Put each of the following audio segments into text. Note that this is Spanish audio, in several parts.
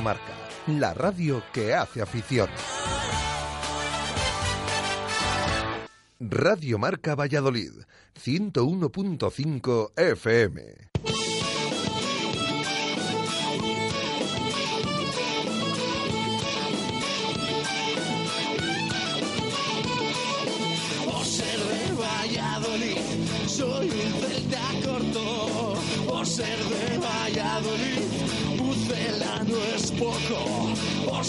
Marca, la radio que hace afición. Radio Marca Valladolid, 101.5 FM.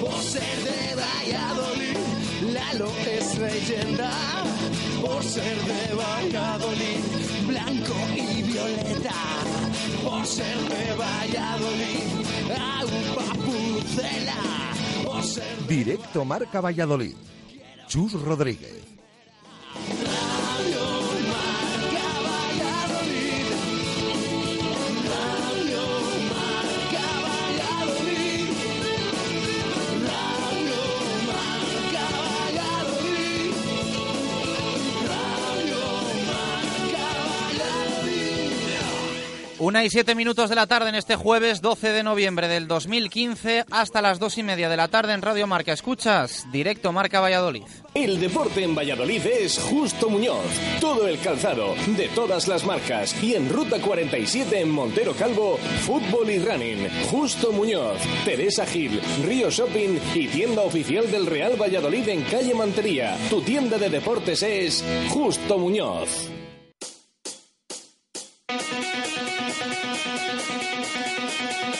Por ser de Valladolid, Lalo es leyenda. Por ser de Valladolid, blanco y violeta. Por ser de Valladolid, agua pucela. Por ser de Directo Marca Valladolid. Chus Rodríguez. Una y siete minutos de la tarde en este jueves 12 de noviembre del 2015 hasta las dos y media de la tarde en Radio Marca. Escuchas directo Marca Valladolid. El deporte en Valladolid es Justo Muñoz. Todo el calzado, de todas las marcas. Y en Ruta 47 en Montero Calvo, fútbol y running. Justo Muñoz, Teresa Gil, Río Shopping y tienda oficial del Real Valladolid en calle Mantería. Tu tienda de deportes es Justo Muñoz.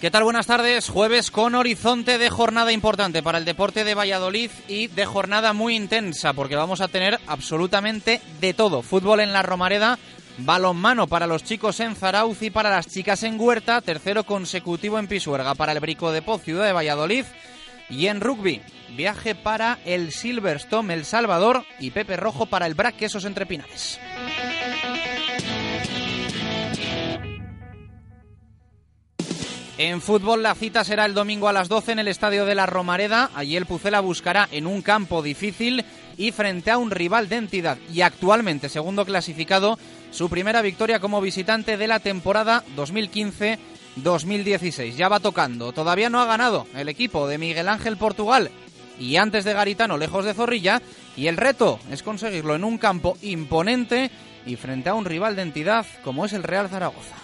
¿Qué tal? Buenas tardes. Jueves con horizonte de jornada importante para el deporte de Valladolid y de jornada muy intensa porque vamos a tener absolutamente de todo. Fútbol en la Romareda, balonmano para los chicos en Zarauz y para las chicas en Huerta, tercero consecutivo en Pisuerga para el Brico de Poz, Ciudad de Valladolid. Y en rugby, viaje para el Silverstone El Salvador y Pepe Rojo para el Brac Quesos Entre Pinares. En fútbol la cita será el domingo a las 12 en el Estadio de la Romareda. Allí el Pucela buscará en un campo difícil y frente a un rival de entidad y actualmente segundo clasificado su primera victoria como visitante de la temporada 2015-2016. Ya va tocando. Todavía no ha ganado el equipo de Miguel Ángel Portugal y antes de Garitano lejos de Zorrilla y el reto es conseguirlo en un campo imponente y frente a un rival de entidad como es el Real Zaragoza.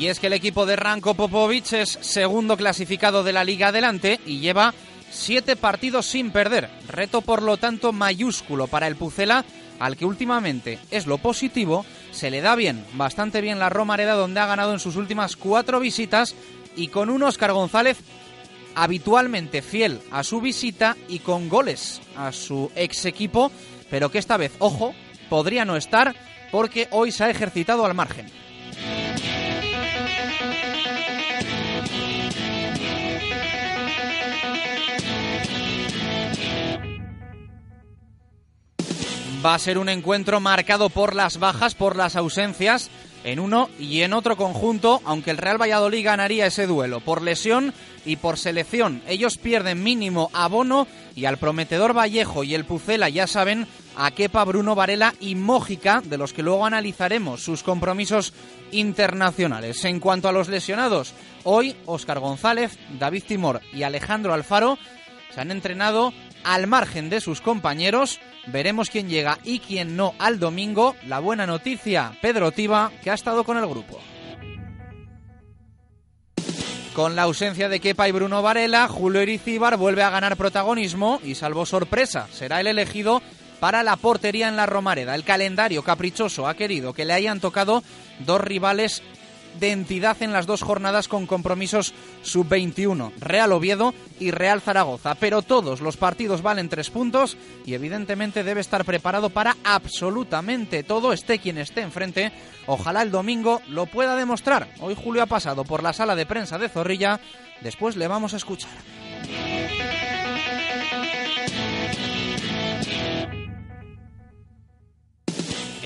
Y es que el equipo de Ranko Popovic es segundo clasificado de la Liga Adelante y lleva siete partidos sin perder. Reto, por lo tanto, mayúsculo para el Pucela, al que últimamente es lo positivo, se le da bien, bastante bien la Romareda, donde ha ganado en sus últimas cuatro visitas y con un Óscar González habitualmente fiel a su visita y con goles a su ex equipo, pero que esta vez, ojo, podría no estar porque hoy se ha ejercitado al margen. Va a ser un encuentro marcado por las bajas, por las ausencias en uno y en otro conjunto, aunque el Real Valladolid ganaría ese duelo por lesión y por selección. Ellos pierden mínimo a Bono y al prometedor Vallejo y el Pucela ya saben a Kepa, Bruno Varela y Mójica, de los que luego analizaremos sus compromisos internacionales. En cuanto a los lesionados, hoy Óscar González, David Timor y Alejandro Alfaro se han entrenado al margen de sus compañeros Veremos quién llega y quién no al domingo. La buena noticia, Pedro Tiba, que ha estado con el grupo. Con la ausencia de Kepa y Bruno Varela, Julio Iricíbar vuelve a ganar protagonismo y salvo sorpresa, será el elegido para la portería en la Romareda. El calendario caprichoso ha querido que le hayan tocado dos rivales de entidad en las dos jornadas con compromisos sub-21, Real Oviedo y Real Zaragoza. Pero todos los partidos valen tres puntos y evidentemente debe estar preparado para absolutamente todo, esté quien esté enfrente. Ojalá el domingo lo pueda demostrar. Hoy Julio ha pasado por la sala de prensa de Zorrilla, después le vamos a escuchar.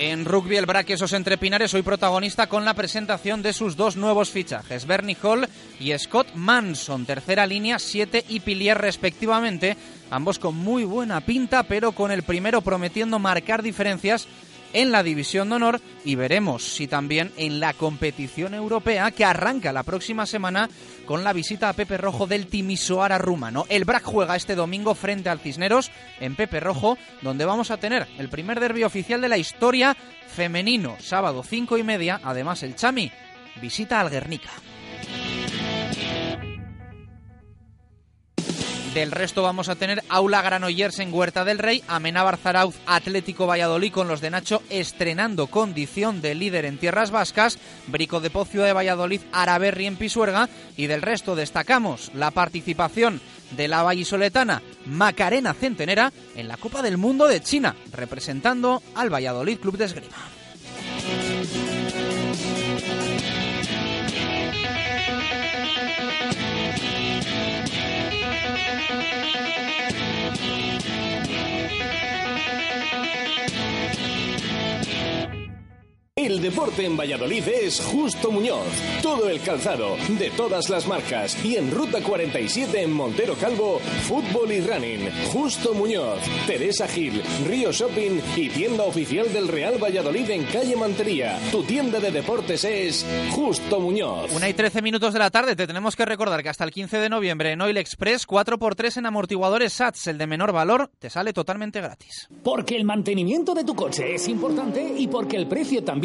En rugby el Braquesos entre Pinares hoy protagonista con la presentación de sus dos nuevos fichajes, Bernie Hall y Scott Manson, tercera línea, 7 y pilier respectivamente, ambos con muy buena pinta, pero con el primero prometiendo marcar diferencias en la División de Honor y veremos si también en la competición europea que arranca la próxima semana con la visita a Pepe Rojo del Timisoara rumano. El BRAC juega este domingo frente al Cisneros en Pepe Rojo, donde vamos a tener el primer derbi oficial de la historia femenino, sábado cinco y media. Además, el Chami visita al Guernica. Del resto vamos a tener Aula Granollers en Huerta del Rey, Amenábar Zarauz Atlético Valladolid con los de Nacho estrenando condición de líder en tierras vascas, Brico de Pocio de Valladolid, Araberri en Pisuerga y del resto destacamos la participación de la vallisoletana Macarena Centenera en la Copa del Mundo de China, representando al Valladolid Club de Esgrima. El deporte en Valladolid es Justo Muñoz. Todo el calzado, de todas las marcas. Y en Ruta 47 en Montero Calvo, fútbol y running. Justo Muñoz, Teresa Gil, Río Shopping y tienda oficial del Real Valladolid en calle Mantería. Tu tienda de deportes es Justo Muñoz. Una y 13 minutos de la tarde. Te tenemos que recordar que hasta el 15 de noviembre en Oil Express 4x3 en amortiguadores SATS, el de menor valor, te sale totalmente gratis. Porque el mantenimiento de tu coche es importante y porque el precio también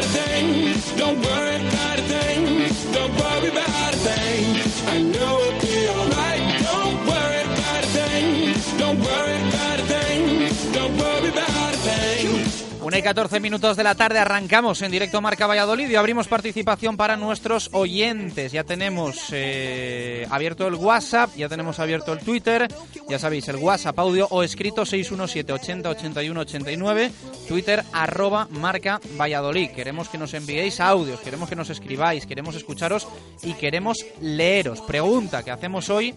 about a thing. Don't worry about a thing. Don't worry about a thing. I know Una y 14 minutos de la tarde arrancamos en directo Marca Valladolid y abrimos participación para nuestros oyentes. Ya tenemos eh, abierto el WhatsApp, ya tenemos abierto el Twitter, ya sabéis, el WhatsApp audio o escrito 617 80 81 89, Twitter arroba Marca Valladolid. Queremos que nos enviéis audios, queremos que nos escribáis, queremos escucharos y queremos leeros. Pregunta que hacemos hoy,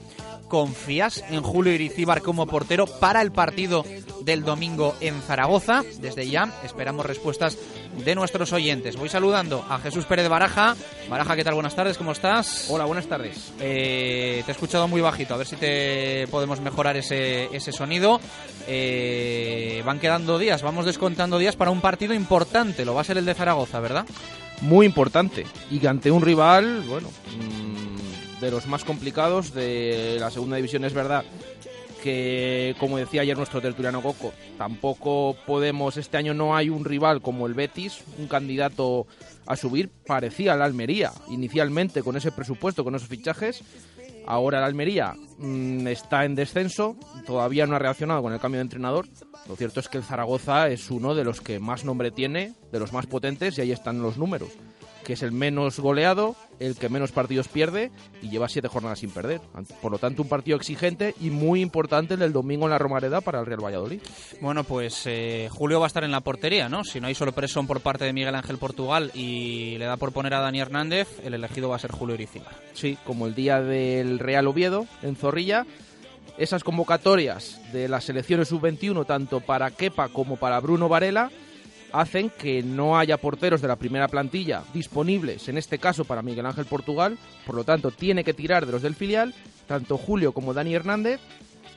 ¿confías en Julio Iricíbar como portero para el partido del domingo en Zaragoza? Desde ya esperamos respuestas de nuestros oyentes. Voy saludando a Jesús Pérez de Baraja. Baraja, ¿qué tal? Buenas tardes, ¿cómo estás? Hola, buenas tardes. Eh, te he escuchado muy bajito, a ver si te podemos mejorar ese, ese sonido. Eh, van quedando días, vamos descontando días para un partido importante, lo va a ser el de Zaragoza, ¿verdad? Muy importante. Y ante un rival, bueno, mm, de los más complicados de la segunda división, es verdad que, como decía ayer nuestro tertuliano Coco, tampoco podemos, este año no hay un rival como el Betis, un candidato a subir, parecía la Almería, inicialmente con ese presupuesto, con esos fichajes. Ahora la Almería mmm, está en descenso, todavía no ha reaccionado con el cambio de entrenador. Lo cierto es que el Zaragoza es uno de los que más nombre tiene, de los más potentes, y ahí están los números que es el menos goleado, el que menos partidos pierde y lleva siete jornadas sin perder. Por lo tanto, un partido exigente y muy importante el del domingo en la Romareda para el Real Valladolid. Bueno, pues eh, Julio va a estar en la portería, ¿no? Si no hay sorpresa por parte de Miguel Ángel Portugal y le da por poner a Dani Hernández, el elegido va a ser Julio Iricíbar. Sí, como el día del Real Oviedo en Zorrilla. Esas convocatorias de las selecciones sub-21, tanto para Kepa como para Bruno Varela, hacen que no haya porteros de la primera plantilla disponibles, en este caso para Miguel Ángel Portugal, por lo tanto tiene que tirar de los del filial, tanto Julio como Dani Hernández,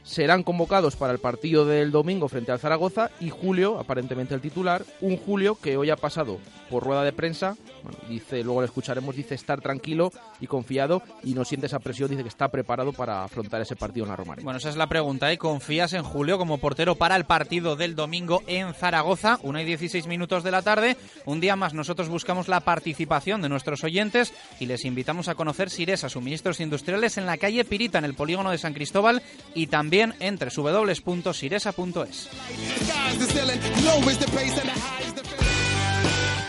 serán convocados para el partido del domingo frente al Zaragoza y Julio, aparentemente el titular, un Julio que hoy ha pasado por rueda de prensa, bueno, dice, luego lo escucharemos, dice estar tranquilo y confiado y no siente esa presión, dice que está preparado para afrontar ese partido en la Romareda. Bueno, esa es la pregunta, ¿eh? ¿Confías en Julio como portero para el partido del domingo en Zaragoza? Una y 16 minutos de la tarde. Un día más nosotros buscamos la participación de nuestros oyentes y les invitamos a conocer Siresa, suministros industriales en la calle Pirita, en el polígono de San Cristóbal y también entre www.siresa.es.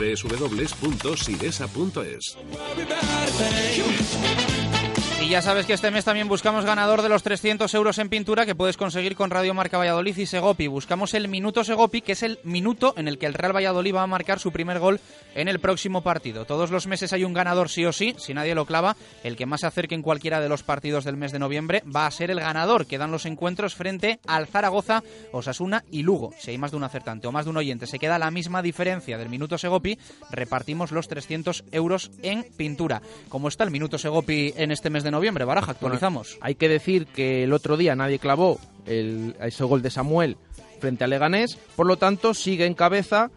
www.siresa.es. Y ya sabes que este mes también buscamos ganador de los 300 euros en pintura que puedes conseguir con Radio Marca Valladolid y Segopi. Buscamos el minuto Segopi, que es el minuto en el que el Real Valladolid va a marcar su primer gol en el próximo partido. Todos los meses hay un ganador sí o sí, si nadie lo clava, el que más se acerque en cualquiera de los partidos del mes de noviembre va a ser el ganador que dan los encuentros frente al Zaragoza, Osasuna y Lugo. Si hay más de un acertante o más de un oyente, se queda la misma diferencia del minuto Segopi, repartimos los 300 euros en pintura. ¿Cómo está el minuto Segopi en este mes de noviembre, Baraja? Actualizamos. Bueno, hay que decir que el otro día nadie clavó el, ese gol de Samuel frente a Leganés, por lo tanto sigue en cabeza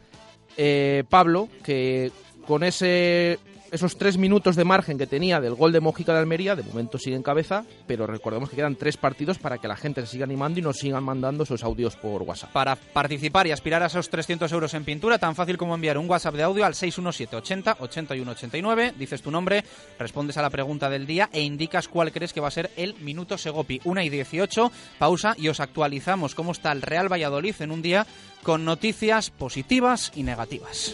eh, Pablo, que con ese esos tres minutos de margen que tenía del gol de Mójica de Almería, de momento sigue en cabeza, pero recordemos que quedan tres partidos para que la gente se siga animando y nos sigan mandando esos audios por WhatsApp. Para participar y aspirar a esos 300 euros en pintura, tan fácil como enviar un WhatsApp de audio al 617 80 81 89, dices tu nombre, respondes a la pregunta del día e indicas cuál crees que va a ser el minuto Segopi. Una y 18, pausa y os actualizamos cómo está el Real Valladolid en un día con noticias positivas y negativas.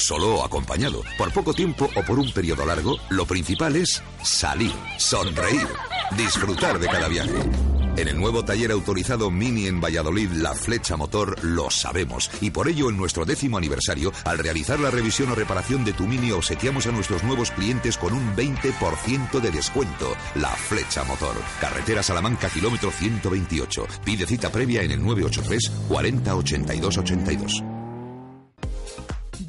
solo o acompañado, por poco tiempo o por un periodo largo, lo principal es salir, sonreír, disfrutar de cada viaje. En el nuevo taller autorizado Mini en Valladolid, la flecha motor, lo sabemos. Y por ello, en nuestro décimo aniversario, al realizar la revisión o reparación de tu Mini, obsequiamos a nuestros nuevos clientes con un 20% de descuento. La flecha motor. Carretera Salamanca, kilómetro 128. Pide cita previa en el 983 40 82 82.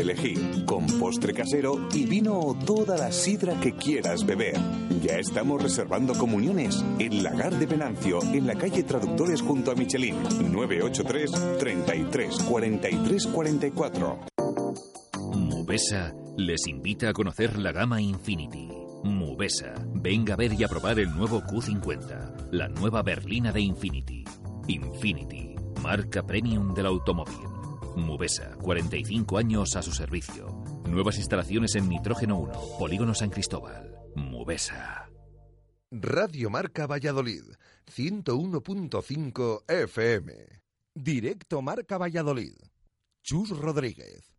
elegir, con postre casero y vino o toda la sidra que quieras beber. Ya estamos reservando comuniones en Lagar de Venancio, en la calle Traductores junto a Michelin, 983 33 43 44. Mubesa les invita a conocer la gama Infinity. Mubesa, venga a ver y a probar el nuevo Q50, la nueva berlina de Infinity. Infinity, marca premium del automóvil. Mubesa, 45 años a su servicio. Nuevas instalaciones en Nitrógeno 1, Polígono San Cristóbal. Mubesa. Radio Marca Valladolid, 101.5 FM. Directo Marca Valladolid. Chus Rodríguez.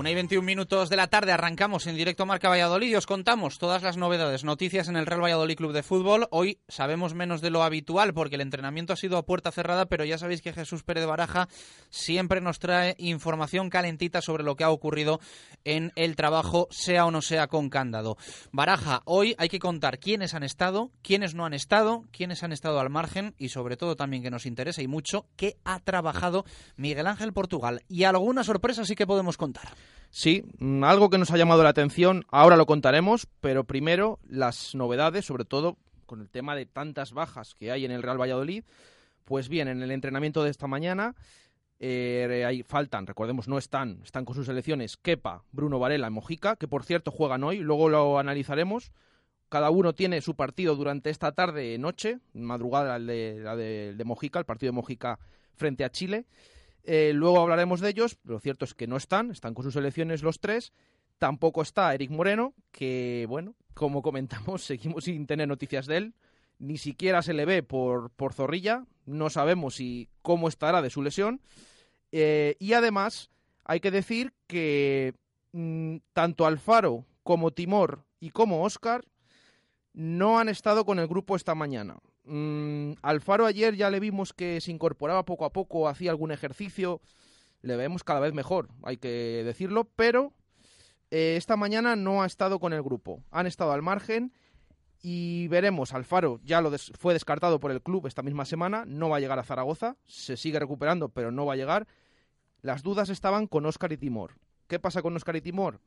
Una y 21 minutos de la tarde arrancamos en directo Marca Valladolid y os contamos todas las novedades, noticias en el Real Valladolid Club de Fútbol. Hoy sabemos menos de lo habitual porque el entrenamiento ha sido a puerta cerrada, pero ya sabéis que Jesús Pérez Baraja siempre nos trae información calentita sobre lo que ha ocurrido en el trabajo, sea o no sea con candado. Baraja, hoy hay que contar quiénes han estado, quiénes no han estado, quiénes han estado al margen y sobre todo también que nos interesa y mucho, qué ha trabajado Miguel Ángel Portugal. Y alguna sorpresa sí que podemos contar. Sí, mm, algo que nos ha llamado la atención, ahora lo contaremos, pero primero las novedades, sobre todo con el tema de tantas bajas que hay en el Real Valladolid. Pues bien, en el entrenamiento de esta mañana eh, ahí faltan, recordemos, no están, están con sus selecciones Kepa, Bruno Varela y Mojica, que por cierto juegan hoy, luego lo analizaremos. Cada uno tiene su partido durante esta tarde, noche, madrugada la de, la de, de Mojica, el partido de Mojica frente a Chile. Eh, luego hablaremos de ellos, lo cierto es que no están, están con sus elecciones los tres. Tampoco está Eric Moreno, que, bueno, como comentamos, seguimos sin tener noticias de él. Ni siquiera se le ve por, por Zorrilla, no sabemos si cómo estará de su lesión. Eh, y además, hay que decir que mmm, tanto Alfaro como Timor y como Oscar no han estado con el grupo esta mañana. Mm, Alfaro ayer ya le vimos que se incorporaba poco a poco, hacía algún ejercicio, le vemos cada vez mejor, hay que decirlo, pero eh, esta mañana no ha estado con el grupo, han estado al margen y veremos, Alfaro ya lo fue descartado por el club esta misma semana, no va a llegar a Zaragoza, se sigue recuperando, pero no va a llegar. Las dudas estaban con Óscar y Timor. ¿Qué pasa con Óscar y Timor?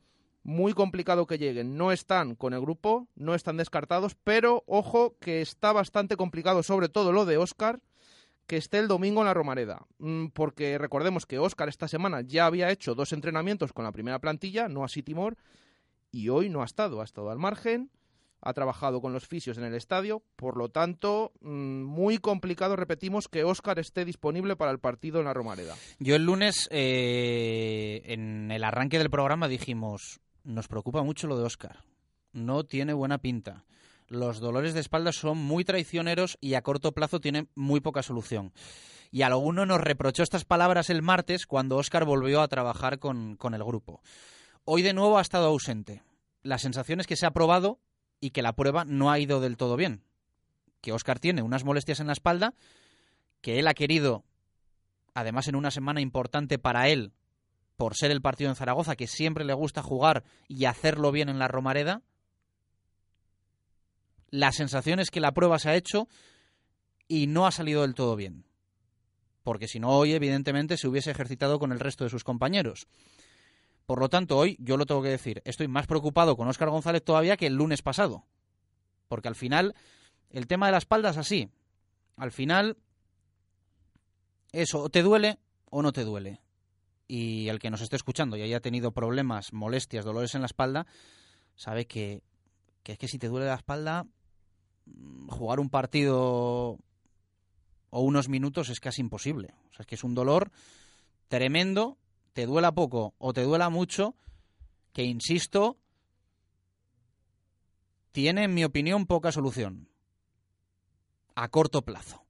Muy complicado que lleguen. No están con el grupo, no están descartados, pero ojo que está bastante complicado, sobre todo lo de Oscar, que esté el domingo en la Romareda. Mm, porque recordemos que Oscar esta semana ya había hecho dos entrenamientos con la primera plantilla, no así Timor, y hoy no ha estado, ha estado al margen, ha trabajado con los fisios en el estadio, por lo tanto, mm, muy complicado, repetimos, que Oscar esté disponible para el partido en la Romareda. Yo el lunes, eh, en el arranque del programa, dijimos, nos preocupa mucho lo de Oscar. No tiene buena pinta. Los dolores de espalda son muy traicioneros y a corto plazo tienen muy poca solución. Y alguno nos reprochó estas palabras el martes cuando Oscar volvió a trabajar con, con el grupo. Hoy de nuevo ha estado ausente. La sensación es que se ha probado y que la prueba no ha ido del todo bien. Que Oscar tiene unas molestias en la espalda, que él ha querido, además en una semana importante para él, por ser el partido en Zaragoza, que siempre le gusta jugar y hacerlo bien en la Romareda. La sensación es que la prueba se ha hecho y no ha salido del todo bien. Porque si no, hoy evidentemente se hubiese ejercitado con el resto de sus compañeros. Por lo tanto, hoy yo lo tengo que decir, estoy más preocupado con Óscar González todavía que el lunes pasado. Porque al final, el tema de la espalda es así. Al final, eso, o te duele o no te duele y el que nos esté escuchando y haya tenido problemas, molestias, dolores en la espalda, sabe que, que es que si te duele la espalda, mm, jugar un partido o unos minutos es casi imposible. O sea, es que es un dolor tremendo, te duela poco o te duela mucho, que insisto, tiene, en mi opinión, poca solución. A corto plazo.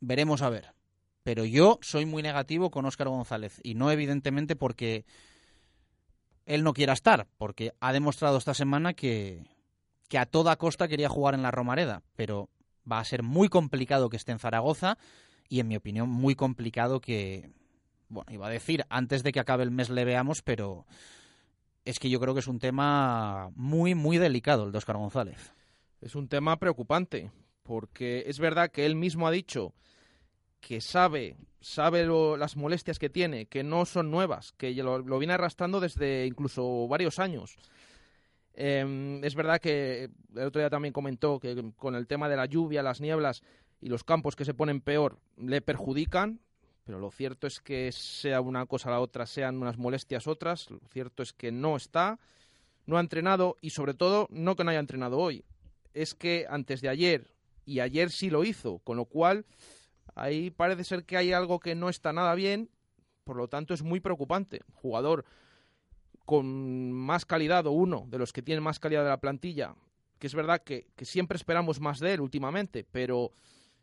Veremos a ver. Pero yo soy muy negativo con Óscar González y no evidentemente porque él no quiera estar, porque ha demostrado esta semana que, que a toda costa quería jugar en la Romareda, pero va a ser muy complicado que esté en Zaragoza y en mi opinión muy complicado que, bueno, iba a decir, antes de que acabe el mes le veamos, pero es que yo creo que es un tema muy, muy delicado el de Óscar González. Es un tema preocupante, porque es verdad que él mismo ha dicho que sabe, sabe lo- las molestias que tiene, que no son nuevas, que lo, lo viene arrastrando desde incluso varios años. Eh, es verdad que el otro día también comentó que con el tema de la lluvia, las nieblas y los campos que se ponen peor le perjudican, pero lo cierto es que sea una cosa la otra, sean unas molestias otras, lo cierto es que no está, no ha entrenado y sobre todo no que no haya entrenado hoy, es que antes de ayer y ayer sí lo hizo, con lo cual ahí parece ser que hay algo que no está nada bien, por lo tanto es muy preocupante. Jugador con más calidad o uno de los que tienen más calidad de la plantilla, que es verdad que, siempre esperamos más de él últimamente, pero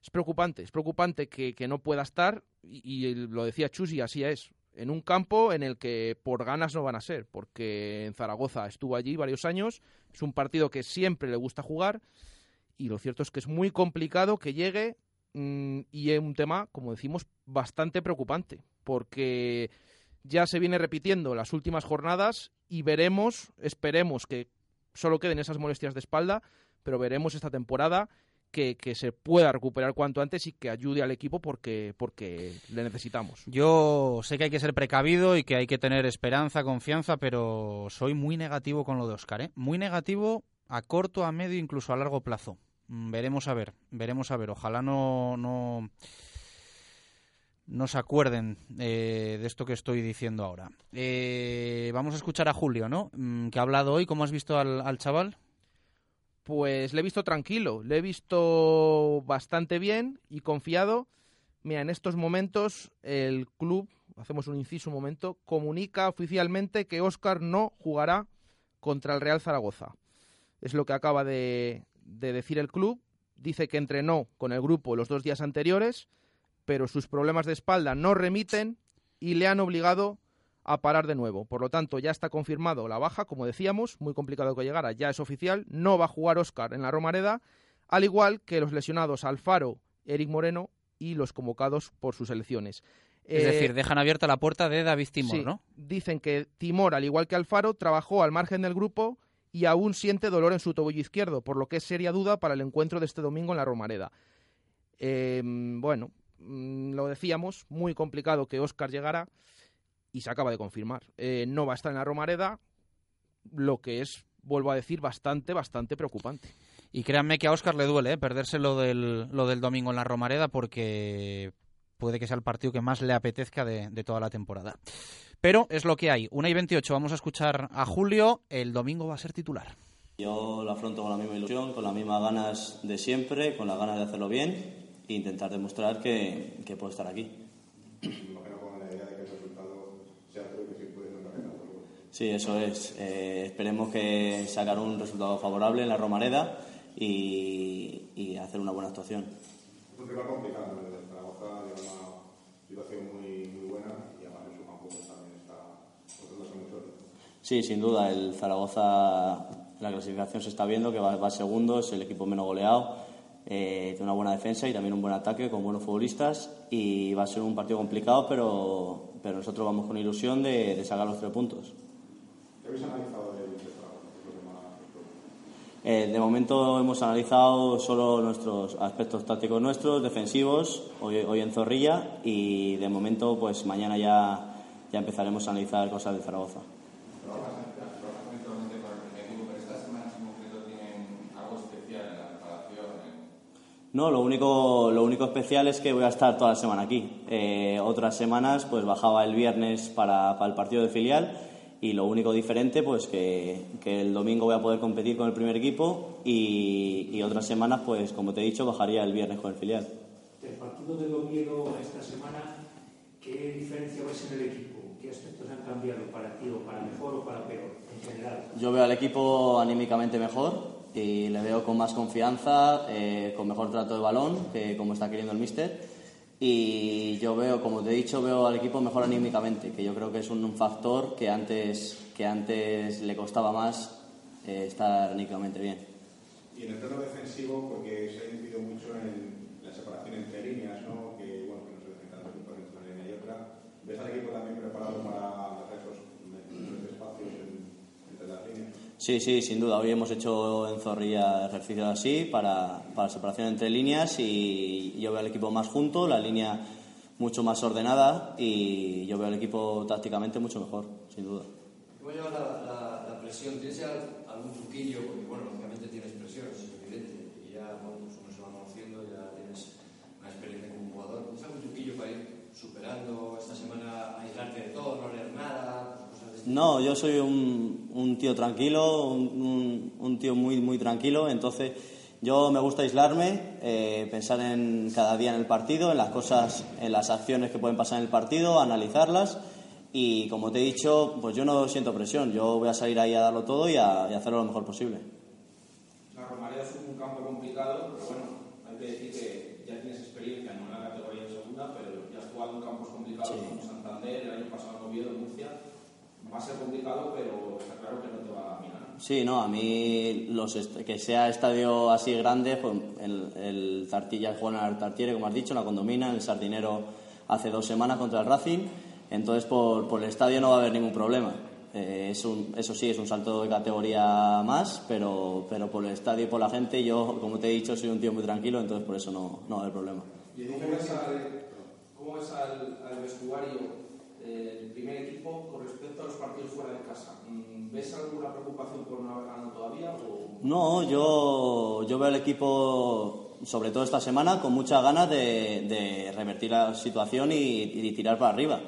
es preocupante, es preocupante que, no pueda estar, y, lo decía Chus así es, en un campo en el que por ganas no van a ser, porque en Zaragoza estuvo allí varios años, es un partido que siempre le gusta jugar, y lo cierto es que es muy complicado que llegue y es un tema, como decimos, bastante preocupante, porque ya se viene repitiendo las últimas jornadas y veremos, esperemos que solo queden esas molestias de espalda, pero veremos esta temporada que, que se pueda recuperar cuanto antes y que ayude al equipo porque, porque le necesitamos. Yo sé que hay que ser precavido y que hay que tener esperanza, confianza, pero soy muy negativo con lo de Oscar, ¿eh? Muy negativo a corto, a medio, incluso a largo plazo. Mm, Veremos a ver, veremos a ver. Ojalá no, no, no se acuerden eh, de esto que estoy diciendo ahora. Eh, vamos a escuchar a Julio, ¿no? Mm, Que ha hablado hoy. ¿Cómo has visto al, al chaval? Pues le he visto tranquilo, le he visto bastante bien y confiado. Mira, en estos momentos el club, hacemos un inciso un momento, comunica oficialmente que Óscar no jugará contra el Real Zaragoza. Es lo que acaba de, de decir el club. Dice que entrenó con el grupo los dos días anteriores, pero sus problemas de espalda no remiten y le han obligado a parar de nuevo. Por lo tanto, ya está confirmado la baja, como decíamos, muy complicado que llegara, ya es oficial, no va a jugar Óscar en la Romareda, al igual que los lesionados Alfaro, Eric Moreno y los convocados por sus elecciones. Es decir, dejan abierta la puerta de David Timor, sí, ¿no? Dicen que Timor, al igual que Alfaro, trabajó al margen del grupo y aún siente dolor en su tobillo izquierdo, por lo que es seria duda para el encuentro de este domingo en la Romareda. Eh, bueno, mm, lo decíamos, muy complicado que Óscar llegara y se acaba de confirmar. Eh, no va a estar en la Romareda, lo que es, vuelvo a decir, bastante, bastante preocupante. Y créanme que a Óscar le duele ¿eh? perderse lo del, lo del domingo en la Romareda porque puede que sea el partido que más le apetezca de, de toda la temporada. Pero es lo que hay. 1 y 28, vamos a escuchar a Julio. El domingo va a ser titular. Yo lo afronto con la misma ilusión, con las mismas ganas de siempre, con las ganas de hacerlo bien e intentar demostrar que, que puedo estar aquí. Sí, eso es. Eh, esperemos que sacar un resultado favorable en la Romareda y, y hacer una buena actuación. Es un rival complicado, ¿no? El de Zaragoza lleva una situación muy, muy buena y además en su campo pues, también está. Sí, sin duda, el Zaragoza, la clasificación se está viendo que va, va segundo, es el equipo menos goleado, eh, tiene una buena defensa y también un buen ataque con buenos futbolistas y va a ser un partido complicado, pero, pero nosotros vamos con ilusión de, de sacar los tres puntos. ¿Qué habéis analizado del de Zaragoza? ¿Qué es lo que más os preocupa? Eh, de momento hemos analizado solo nuestros aspectos tácticos nuestros, defensivos, hoy, en Zorrilla y de momento pues mañana ya, ya empezaremos a analizar cosas de Zaragoza. No, lo único, lo único especial es que voy a estar toda la semana aquí. Eh, otras semanas pues bajaba el viernes para, para el partido de filial y lo único diferente pues que, que el domingo voy a poder competir con el primer equipo y, y otras semanas pues como te he dicho bajaría el viernes con el filial. Del partido del Oviedo esta semana, ¿qué diferencia ves en el equipo? ¿Qué aspectos han cambiado para ti o para mejor o para peor en general? Yo veo al equipo anímicamente mejor y le veo con más confianza, eh, con mejor trato de balón, que como está queriendo el míster. Y yo veo, como te he dicho, veo al equipo mejor anímicamente, que yo creo que es un, un factor que antes, que antes le costaba más eh, estar anímicamente bien. Y en el plano defensivo, porque se ha incidido mucho en la separación entre líneas, ¿no? Que, bueno, que no se dejen tantos puntos entre una línea y otra. ¿Ves al equipo también preparado para hacer esos esos espacios en- entre las líneas? Sí, sí, sin duda. Hoy hemos hecho en Zorrilla ejercicios así para, para separación entre líneas y yo veo al equipo más junto, la línea mucho más ordenada y yo veo al equipo tácticamente mucho mejor, sin duda. ¿Cómo llevas la, la, la presión? ¿Tienes algún truquillo lógicamente tienes presión, eso es evidente. Y ya, bueno, pues uno se va conociendo, ya tienes una experiencia como jugador. ¿Tienes algún truquillo para ir superando esta semana, aislarte de todo, no leer nada? Cosas de este No, yo soy un, tío tranquilo, un, un- tío muy, muy tranquilo, entonces yo me gusta aislarme, eh, pensar en cada día en el partido, en las cosas, en las acciones que pueden pasar en el partido, analizarlas. Y como te he dicho, pues yo no siento presión, yo voy a salir ahí a darlo todo y y a hacerlo lo mejor posible. La Romareda es un campo complicado, pero bueno, hay que decir que ya tienes experiencia, no en la categoría de segunda, pero ya has jugado en campos complicados como Santander, el año pasado en Oviedo, en Murcia. Va a ser complicado, pero está claro que no te va a mirar. Sí, no, a mí los que sea estadio así grande, pues el, el Tartilla juega en el Tartiere, como has dicho, en la Condomina, en el Sardinero hace dos semanas contra el Racing, entonces por, por el estadio no va a haber ningún problema. Eh, es un- eso sí, es un salto de categoría más, pero, pero por el estadio y por la gente, yo, como te he dicho, soy un tío muy tranquilo, entonces por eso no, no va a haber problema. ¿Cómo ves al, cómo ves al, al vestuario del primer equipo con respecto a los partidos fuera de casa? Mm, ¿Ves alguna preocupación por no haber ganado todavía? O... No, yo, yo veo al equipo, sobre todo esta semana, con muchas ganas de, de revertir la situación y, y tirar para arriba.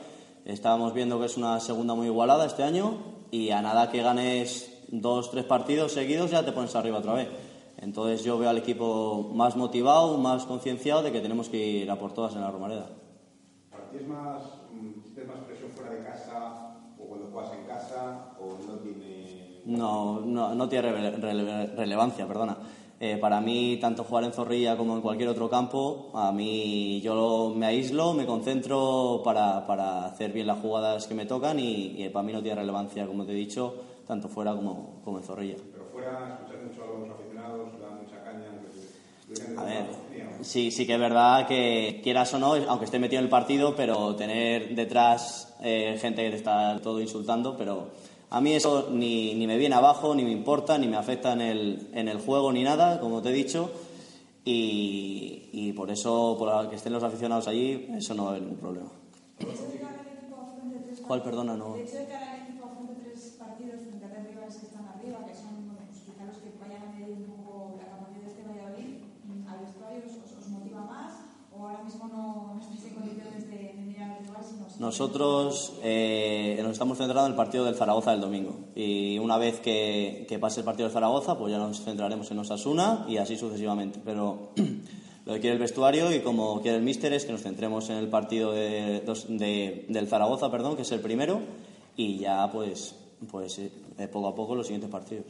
Estábamos viendo que es una segunda muy igualada este año y a nada que ganes dos, tres partidos seguidos ya te pones arriba otra vez. Entonces yo veo al equipo más motivado, más concienciado de que tenemos que ir a por todas en la Romareda. ¿Para ti es más, sientes más presión fuera de casa o cuando juegas en casa o no tiene... No, no, no tiene rele- rele- relevancia, perdona. Eh, para mí, tanto jugar en Zorrilla como en cualquier otro campo, a mí yo me aíslo, me concentro para, para hacer bien las jugadas que me tocan y, y para mí no tiene relevancia, como te he dicho, tanto fuera como, como en Zorrilla. Pero fuera escuchas mucho a los aficionados, dan mucha caña. A ver, sí, sí que es verdad que quieras o no, aunque esté metido en el partido, pero tener detrás eh, gente que te está todo insultando, pero a mí eso ni, ni me viene abajo, ni me importa, ni me afecta en el, en el juego ni nada, como te he dicho, y, y por eso, por que estén los aficionados allí, eso no haber ningún problema. ¿Cuál, perdona, no? De hecho, de cara al equipo afronta tres partidos frente a tres rivales que están arriba, que son bueno, pues quizá los que vayan a medir un poco la capacidad de este Valladolid, ¿al vestuario os, os motiva más o ahora mismo no, no estáis en condiciones de, de mirar al rival, sino simplemente- Nosotros eh, nos estamos centrando en el partido del Zaragoza del domingo. Y una vez que, que pase el partido del Zaragoza, pues ya nos centraremos en Osasuna y así sucesivamente. Pero lo que quiere el vestuario y como quiere el míster es que nos centremos en el partido de, de- del Zaragoza, perdón, que es el primero, y ya pues, pues eh, poco a poco los siguientes partidos.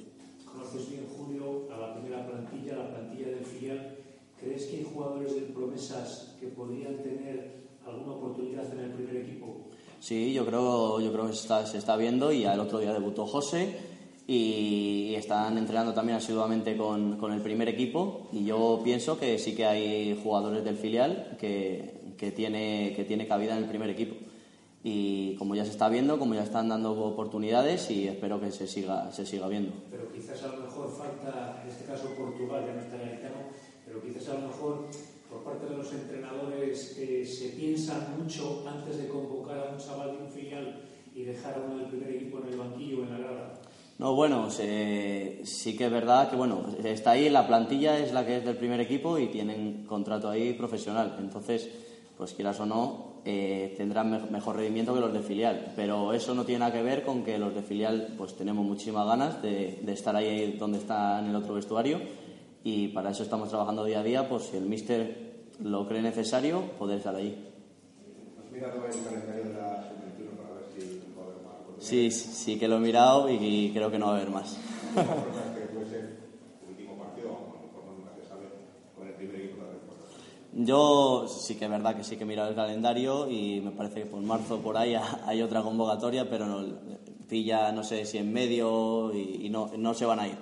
Conoces bien, Julio, a la primera plantilla, la plantilla del filial. ¿Crees que hay jugadores del Promesas que podrían tener alguna oportunidad en el primer equipo? Sí, yo creo, yo creo que se está, se está viendo y el otro día debutó José y están entrenando también asiduamente con, con el primer equipo y yo pienso que sí que hay jugadores del filial que, que, tiene, que tiene cabida en el primer equipo. Y como ya se está viendo, como ya están dando oportunidades y espero que se siga, se siga viendo. Pero quizás a lo mejor falta, en este caso Portugal, ya no está Garitano, pero quizás a lo mejor por parte de los entrenadores eh, se piensan mucho antes de convocar a un chaval de un filial y dejar a uno del primer equipo en el banquillo o en la grada. No, bueno, se- sí que es verdad que bueno, está ahí, la plantilla es la que es del primer equipo y tienen contrato ahí profesional. Entonces, pues quieras o no, eh, tendrán me- mejor rendimiento que los de filial. Pero eso no tiene nada que ver con que los de filial pues tenemos muchísimas ganas de, de estar ahí donde está en el otro vestuario y para eso estamos trabajando día a día, pues si el míster lo cree necesario, poder estar ahí. ¿Has mirado el calendario de la sub-21 para ver si va a haber más oportunidades? Sí, sí que lo he mirado y creo que no va a haber más. Yo sí que es verdad que sí que he mirado el calendario y me parece que por marzo por ahí hay otra convocatoria, pero no, pilla no sé si en medio y, y no, no se van a ir.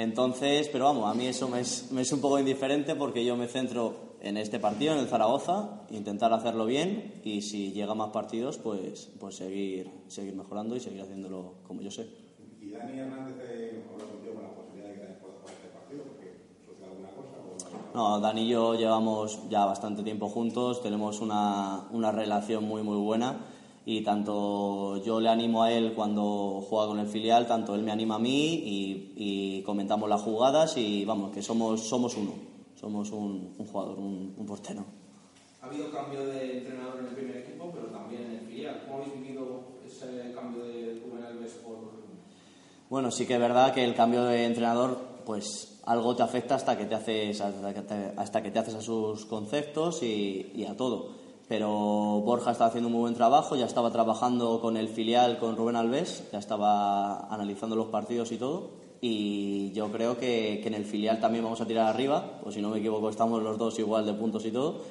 Entonces, pero vamos, a mí eso me es, me es un poco indiferente porque yo me centro en este partido, en el Zaragoza, intentar hacerlo bien y si llega más partidos, pues, pues seguir, seguir mejorando y seguir haciéndolo como yo sé. ¿Y Dani Hernández eh, habló contigo con la posibilidad de que Dani pueda jugar este partido? Porque sucede alguna cosa. O... No, Dani y yo llevamos ya bastante tiempo juntos, tenemos una, una relación muy, muy buena y tanto yo le animo a él cuando juega con el filial, tanto él me anima a mí y, y comentamos las jugadas y vamos, que somos, somos uno, somos un, un jugador, un, un portero. Ha habido cambio de entrenador en el primer equipo, pero también en el filial. ¿Cómo habéis vivido ese cambio de Rubén Alves por Bueno, sí que es verdad que el cambio de entrenador, pues algo te afecta hasta que te haces, hasta que te, hasta que te haces a sus conceptos y, y a todo. Pero Borja está haciendo un muy buen trabajo, ya estaba trabajando con el filial, con Rubén Alves, ya estaba analizando los partidos y todo. Y yo creo que, que en el filial también vamos a tirar arriba, o si no me equivoco, estamos los dos igual de puntos y todo.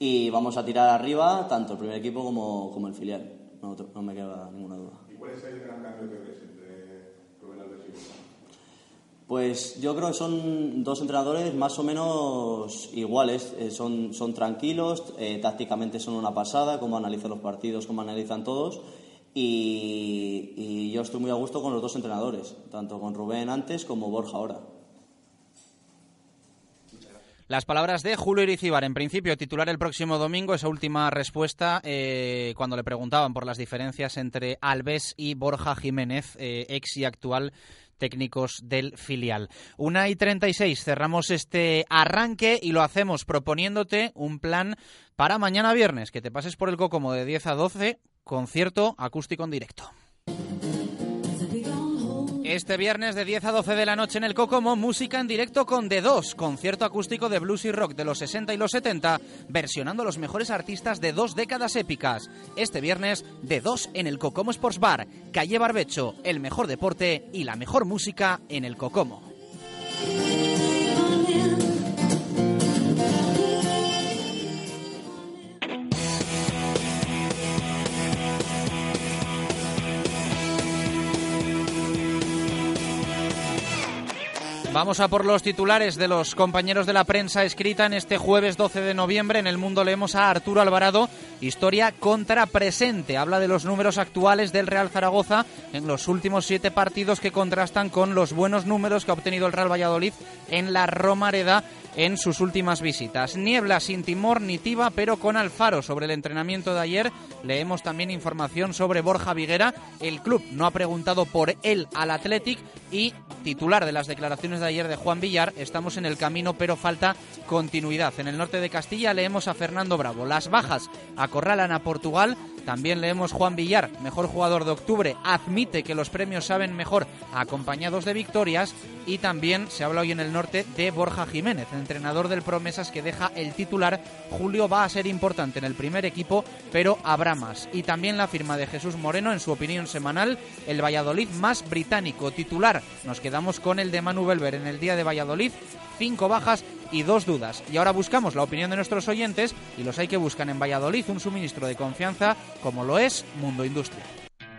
Y vamos a tirar arriba tanto el primer equipo como, como el filial, no, no me queda ninguna duda. ¿Y cuál es el gran cambio que ves entre Rubén Alves y Borja? Pues yo creo que son dos entrenadores más o menos iguales, eh, son, son tranquilos, eh, tácticamente son una pasada, cómo analizan los partidos, cómo analizan todos. Y, yo estoy muy a gusto con los dos entrenadores, tanto con Rubén antes como Borja ahora. Las palabras de Julio Iricíbar, en principio titular el próximo domingo, esa última respuesta eh, cuando le preguntaban por las diferencias entre Alves y Borja Jiménez, eh, ex y actual técnicos del filial. Una y 36, cerramos este arranque y lo hacemos proponiéndote un plan para mañana viernes, que te pases por el Cocomo de 10 a 12, concierto acústico en directo. Este viernes de 10 a 12 de la noche en el Cocomo, música en directo con D2, concierto acústico de blues y rock de los 60 y los 70, versionando los mejores artistas de dos décadas épicas. Este viernes, D2 en el Cocomo Sports Bar, calle Barbecho, el mejor deporte y la mejor música en el Cocomo. Vamos a por los titulares de los compañeros de la prensa escrita en este jueves 12 de noviembre. En el mundo leemos a Arturo Alvarado, historia contra presente. Habla de los números actuales del Real Zaragoza en los últimos siete partidos que contrastan con los buenos números que ha obtenido el Real Valladolid en la Romareda en sus últimas visitas. Niebla sin timor ni tiba, pero con Alfaro sobre el entrenamiento de ayer. Leemos también información sobre Borja Viguera. El club no ha preguntado por él al Athletic y titular de las declaraciones de ayer de Juan Villar. Estamos en el camino, pero falta continuidad. En el norte de Castilla leemos a Fernando Bravo. Las bajas acorralan a Portugal. También leemos Juan Villar, mejor jugador de octubre, admite que los premios saben mejor acompañados de victorias y también se habla hoy en el norte de Borja Jiménez, entrenador del Promesas que deja el titular. Julio va a ser importante en el primer equipo, pero habrá más. Y también la firma de Jesús Moreno en su opinión semanal, el Valladolid más británico titular. Nos quedamos con el de Manu Belver en el día de Valladolid, cinco bajas y dos dudas. Y ahora buscamos la opinión de nuestros oyentes y los hay que buscan en Valladolid un suministro de confianza como lo es Mundo Industria.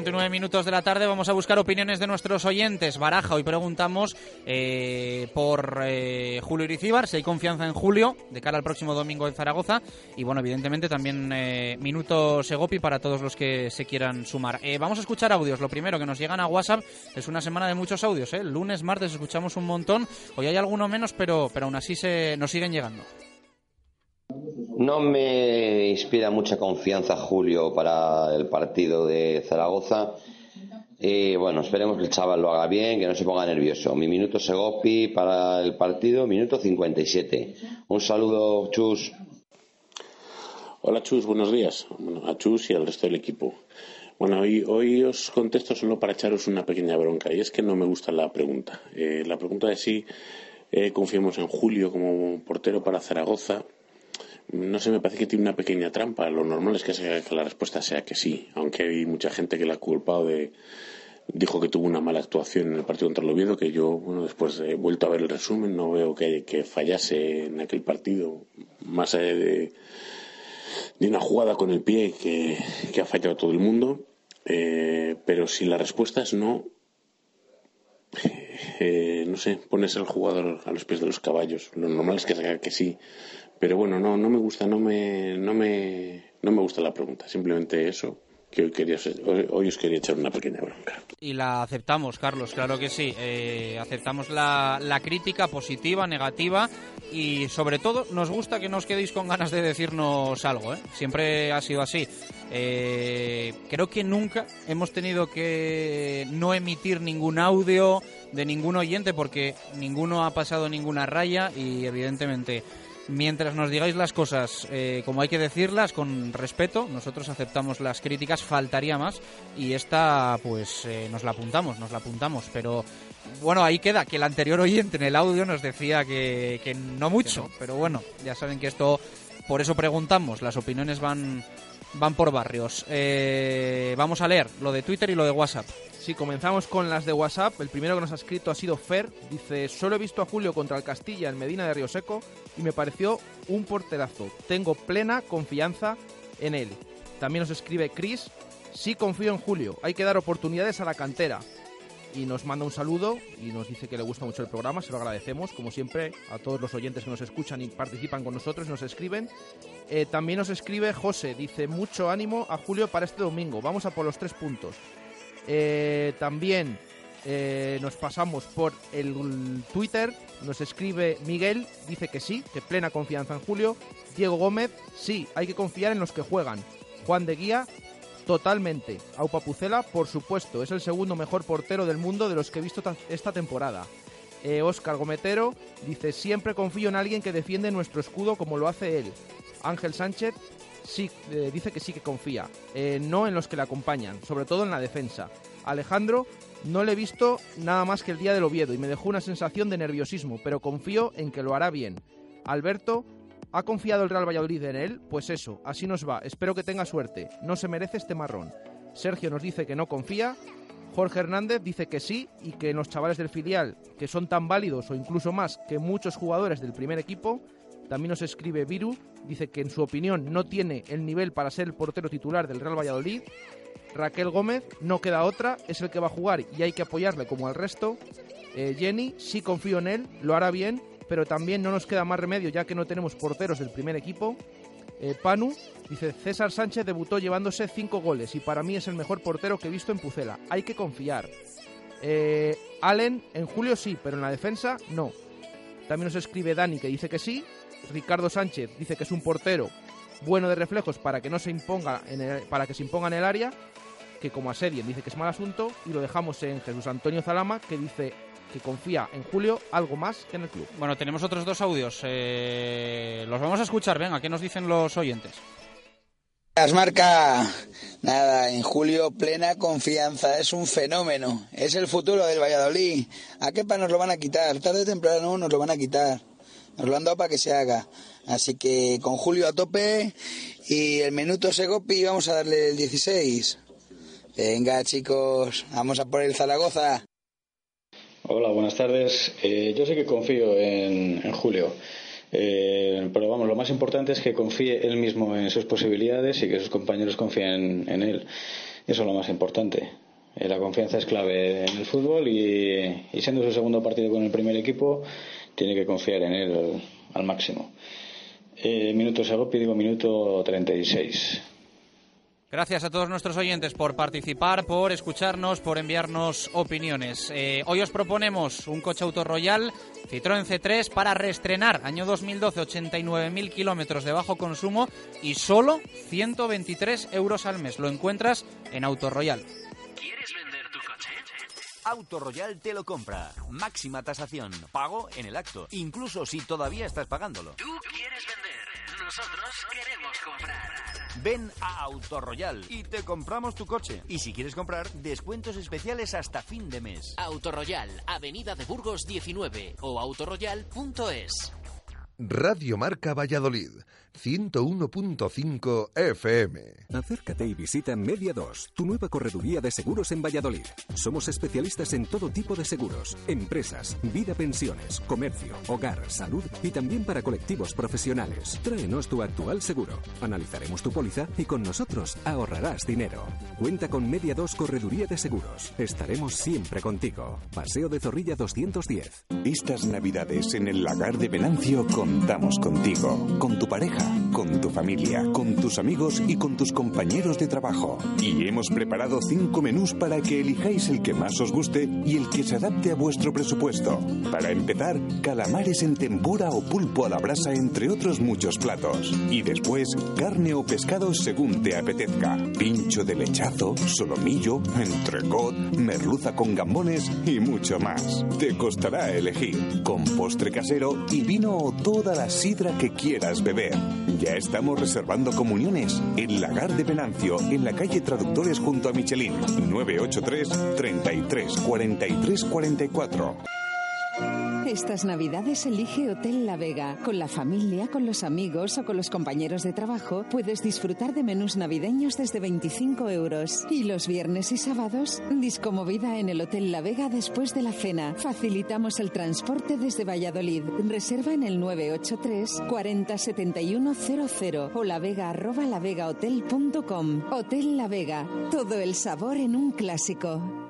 Una y 39 minutos de la tarde vamos a buscar opiniones de nuestros oyentes. Baraja, hoy preguntamos eh, por eh, Julio Iricíbar, si hay confianza en Julio de cara al próximo domingo en Zaragoza. Y bueno, evidentemente también eh, minuto Segopi para todos los que se quieran sumar. Eh, vamos a escuchar audios. Lo primero que nos llegan a WhatsApp es una semana de muchos audios. Lunes, martes escuchamos un montón. Hoy hay alguno menos, pero, pero aún así se, nos siguen llegando. No me inspira mucha confianza Julio para el partido de Zaragoza. Y bueno, esperemos que el chaval lo haga bien, que no se ponga nervioso. Mi minuto Segopi para el partido, minuto 57. Un saludo, Chus. Hola Chus, buenos días. Bueno, a Chus y al resto del equipo. Bueno, hoy, hoy os contesto solo para echaros una pequeña bronca y es que no me gusta la pregunta. Eh, la pregunta de si eh, confiamos en Julio como portero para Zaragoza. No sé, me parece que tiene una pequeña trampa. Lo normal es que, la respuesta sea que sí, aunque hay mucha gente que la ha culpado de. Dijo que tuvo una mala actuación en el partido contra el Oviedo, que yo, bueno, después he vuelto a ver el resumen, no veo que, que fallase en aquel partido, más allá de, de una jugada con el pie que, que ha fallado todo el mundo. Eh, pero si la respuesta es no, eh, no sé, pones al jugador a los pies de los caballos. Lo normal es que salga que sí. Pero bueno, no, no me gusta, no me, no me, no me gusta la pregunta. Simplemente eso, que hoy, os quería echar una pequeña bronca. Y la aceptamos, Carlos, claro que sí. Eh, aceptamos la, crítica positiva, negativa y sobre todo nos gusta que nos quedéis con ganas de decirnos algo. ¿eh? Siempre ha sido así. Eh, creo que nunca hemos tenido que no emitir ningún audio de ningún oyente porque ninguno ha pasado ninguna raya y evidentemente mientras nos digáis las cosas eh, como hay que decirlas, con respeto, nosotros aceptamos las críticas, faltaría más, y esta pues eh, nos la apuntamos, nos la apuntamos, pero bueno, ahí queda, que el anterior oyente en el audio nos decía que, que no mucho, pero bueno, ya saben que esto, por eso preguntamos, las opiniones van, van por barrios. Eh, vamos a leer lo de Twitter y lo de WhatsApp. Sí, comenzamos con las de WhatsApp. El primero que nos ha escrito ha sido Fer. Dice, solo he visto a Julio contra el Castilla en Medina de Río Seco y me pareció un porterazo. Tengo plena confianza en él. También nos escribe Chris, sí confío en Julio. Hay que dar oportunidades a la cantera. Y nos manda un saludo y nos dice que le gusta mucho el programa, se lo agradecemos, como siempre, a todos los oyentes que nos escuchan y participan con nosotros y nos escriben. Eh, también nos escribe José, dice mucho ánimo a Julio para este domingo, vamos a por los tres puntos. Eh, también eh, nos pasamos por el Twitter, nos escribe Miguel, dice que sí, que plena confianza en Julio. Diego Gómez, sí, hay que confiar en los que juegan. Juan de Guía, totalmente. Aupa Pucela, por supuesto, es el segundo mejor portero del mundo de los que he visto ta- esta temporada. Eh, Óscar Gometero dice, siempre confío en alguien que defiende nuestro escudo como lo hace él. Ángel Sánchez sí, eh, dice que sí que confía, eh, no en los que le acompañan, sobre todo en la defensa. Alejandro, no le he visto nada más que el día del Oviedo y me dejó una sensación de nerviosismo, pero confío en que lo hará bien. Alberto, ¿ha confiado el Real Valladolid en él? Pues eso, así nos va, espero que tenga suerte, no se merece este marrón. Sergio nos dice que no confía, Jorge Hernández dice que sí y que los chavales del filial, que son tan válidos o incluso más que muchos jugadores del primer equipo, también nos escribe Viru, dice que en su opinión no tiene el nivel para ser el portero titular del Real Valladolid. Raquel Gómez, no queda otra, es el que va a jugar y hay que apoyarle como al resto. Eh, Jenny, sí confío en él, lo hará bien, pero también no nos queda más remedio ya que no tenemos porteros del primer equipo. Eh, Panu dice, César Sánchez debutó llevándose cinco goles y para mí es el mejor portero que he visto en Pucela. Hay que confiar. Eh, Allen, en julio sí, pero en la defensa no. También nos escribe Dani que dice que sí. Ricardo Sánchez dice que es un portero bueno de reflejos para que no se imponga en el- para que se imponga en el área, que como asedien dice que es mal asunto y lo dejamos en Jesús Antonio Zalama que dice que confía en Julio algo más que en el club. Bueno, tenemos otros dos audios. eh, los vamos a escuchar. Venga, ¿qué nos dicen los oyentes? Las marca, nada, en julio plena confianza, es un fenómeno, es el futuro del Valladolid. ¿A qué pa nos lo van a quitar? Tarde o temprano nos lo van a quitar. Nos lo han dado para que se haga. Así que con Julio a tope y el minuto Segopi vamos a darle el 16. Venga chicos, vamos a por el Zaragoza. Hola, buenas tardes. Eh, yo sí que confío en, Julio. Eh, pero vamos, lo más importante es que confíe él mismo en sus posibilidades y que sus compañeros confíen en él. Eso es lo más importante. Eh, la confianza es clave en el fútbol y, siendo su segundo partido con el primer equipo, tiene que confiar en él al, máximo. Eh, minuto Segopi, digo minuto 36. Gracias a todos nuestros oyentes por participar, por escucharnos, por enviarnos opiniones. Eh, hoy os proponemos un coche Auto Royal Citroën C3 para reestrenar. Año 2012, 89.000 kilómetros de bajo consumo y solo 123 euros al mes. Lo encuentras en Auto Royal. ¿Quieres vender tu coche? Auto Royal te lo compra. Máxima tasación. Pago en el acto. Incluso si todavía estás pagándolo. ¿Tú quieres vender? Nosotros queremos comprar. Ven a Autoroyal y te compramos tu coche. Y si quieres comprar, descuentos especiales hasta fin de mes. Autoroyal, Avenida de Burgos 19 o autoroyal.es. Radio Marca Valladolid, 101.5 FM. Acércate y visita Media 2, tu nueva correduría de seguros en Valladolid. Somos especialistas en todo tipo de seguros, empresas, vida pensiones, comercio, hogar, salud y también para colectivos profesionales. Tráenos tu actual seguro. Analizaremos tu póliza y con nosotros ahorrarás dinero. Cuenta con Media 2 Correduría de Seguros. Estaremos siempre contigo. Paseo de Zorrilla 210. Estas navidades en el lagar de Venancio contamos contigo, con tu pareja, con tu familia, con tus amigos y con tus compañeros de trabajo. Y hemos preparado cinco menús para que elijáis el que más os guste y el que se adapte a vuestro presupuesto. Para empezar, calamares en tempura o pulpo a la brasa, entre otros muchos platos. Y después, carne o pescado según te apetezca. Pincho de lechazo, solomillo, entrecot, merluza con gambones y mucho más. Te costará elegir, con postre casero y vino o toda la sidra que quieras beber. Ya estamos reservando comuniones en Lagar de Venancio, en la calle Traductores junto a Michelin, 983 33 43 44. Estas navidades elige Hotel La Vega. Con la familia, con los amigos o con los compañeros de trabajo puedes disfrutar de menús navideños desde 25 euros. Y los viernes y sábados, discomovida en el Hotel La Vega después de la cena. Facilitamos el transporte desde Valladolid. Reserva en el 983 40 71 00 o lavega arroba lavegahotel.com. Hotel La Vega. Todo el sabor en un clásico.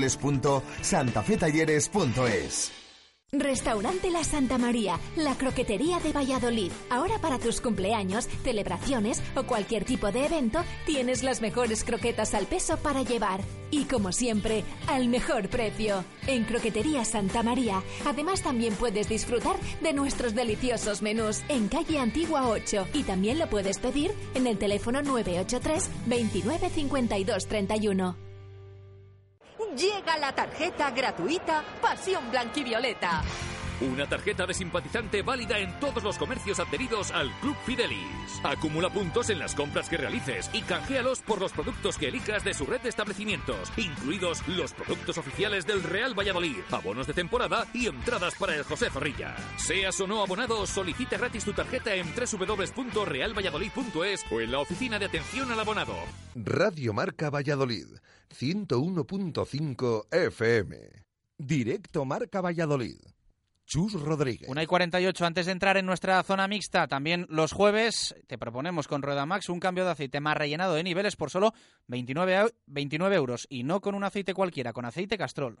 www.santafetalleres.es. Restaurante La Santa María, la croquetería de Valladolid. Ahora para tus cumpleaños, celebraciones o cualquier tipo de evento, tienes las mejores croquetas al peso para llevar. Y como siempre, al mejor precio. En Croquetería Santa María, además también puedes disfrutar de nuestros deliciosos menús en calle Antigua 8 y también lo puedes pedir en el teléfono 983 29 52 31. Llega la tarjeta gratuita Pasión Blanquivioleta. Una tarjeta de simpatizante válida en todos los comercios adheridos al Club Fidelis. Acumula puntos en las compras que realices y canjealos por los productos que elijas de su red de establecimientos, incluidos los productos oficiales del Real Valladolid, abonos de temporada y entradas para el José Zorrilla. Seas o no abonado, solicita gratis tu tarjeta en www.realvalladolid.es o en la oficina de atención al abonado. Radio Marca Valladolid, 101.5 FM. Directo Marca Valladolid. Chus Rodríguez. Una y 48 antes de entrar en nuestra zona mixta. También los jueves te proponemos con Rueda Max un cambio de aceite más rellenado de niveles por solo 29, 29 euros y no con un aceite cualquiera, con aceite Castrol.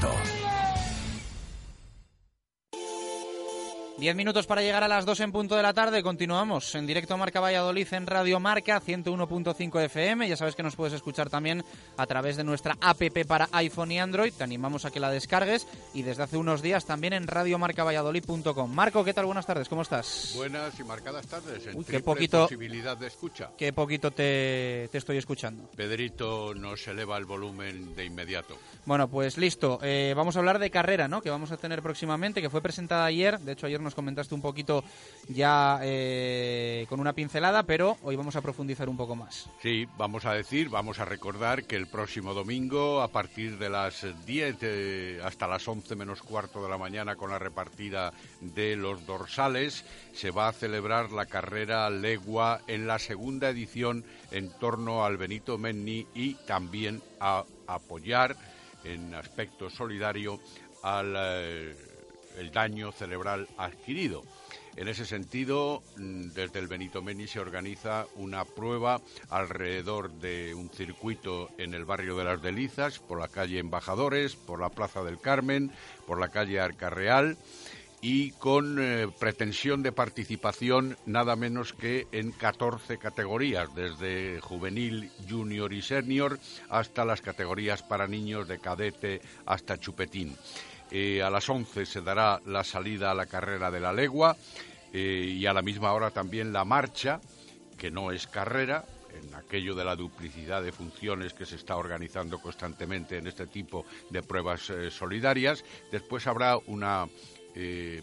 Alberto. Diez minutos para llegar a las dos en punto de la tarde. Continuamos en directo Marca Valladolid en Radio Marca 101.5 FM. Ya sabes que nos puedes escuchar también a través de nuestra APP para iPhone y Android. Te animamos a que la descargues y desde hace unos días también en radiomarcavalladolid.com. Marco, ¿qué tal? Buenas tardes, ¿cómo estás? Buenas y marcadas tardes. En Uy, qué poquito- posibilidad de escucha. Qué poquito te, te estoy escuchando. Pedrito nos eleva el volumen de inmediato. Bueno, pues listo. Eh, vamos a hablar de carrera, ¿no? Que vamos a tener próximamente, que fue presentada ayer. De hecho, ayer nos comentaste un poquito ya eh, con una pincelada, pero hoy vamos a profundizar un poco más. Sí, vamos a decir, vamos a recordar que el próximo domingo, a partir de las 10 eh, hasta las 11 menos cuarto de la mañana, con la repartida de los dorsales, se va a celebrar la carrera Legua en la segunda edición en torno al Benito Menni y también a apoyar en aspecto solidario al eh, el daño cerebral adquirido. En ese sentido, mm, desde el Benito Meni se organiza una prueba alrededor de un circuito en el barrio de las Delizas, por la calle Embajadores, por la Plaza del Carmen, por la calle Arcarreal y con eh, pretensión de participación nada menos que en 14 categorías, desde juvenil, junior y senior hasta las categorías para niños de cadete hasta chupetín. Eh, a las 11 se dará la salida a la carrera de la legua eh, y a la misma hora también la marcha, que no es carrera, en aquello de la duplicidad de funciones que se está organizando constantemente en este tipo de pruebas eh, solidarias. Después habrá una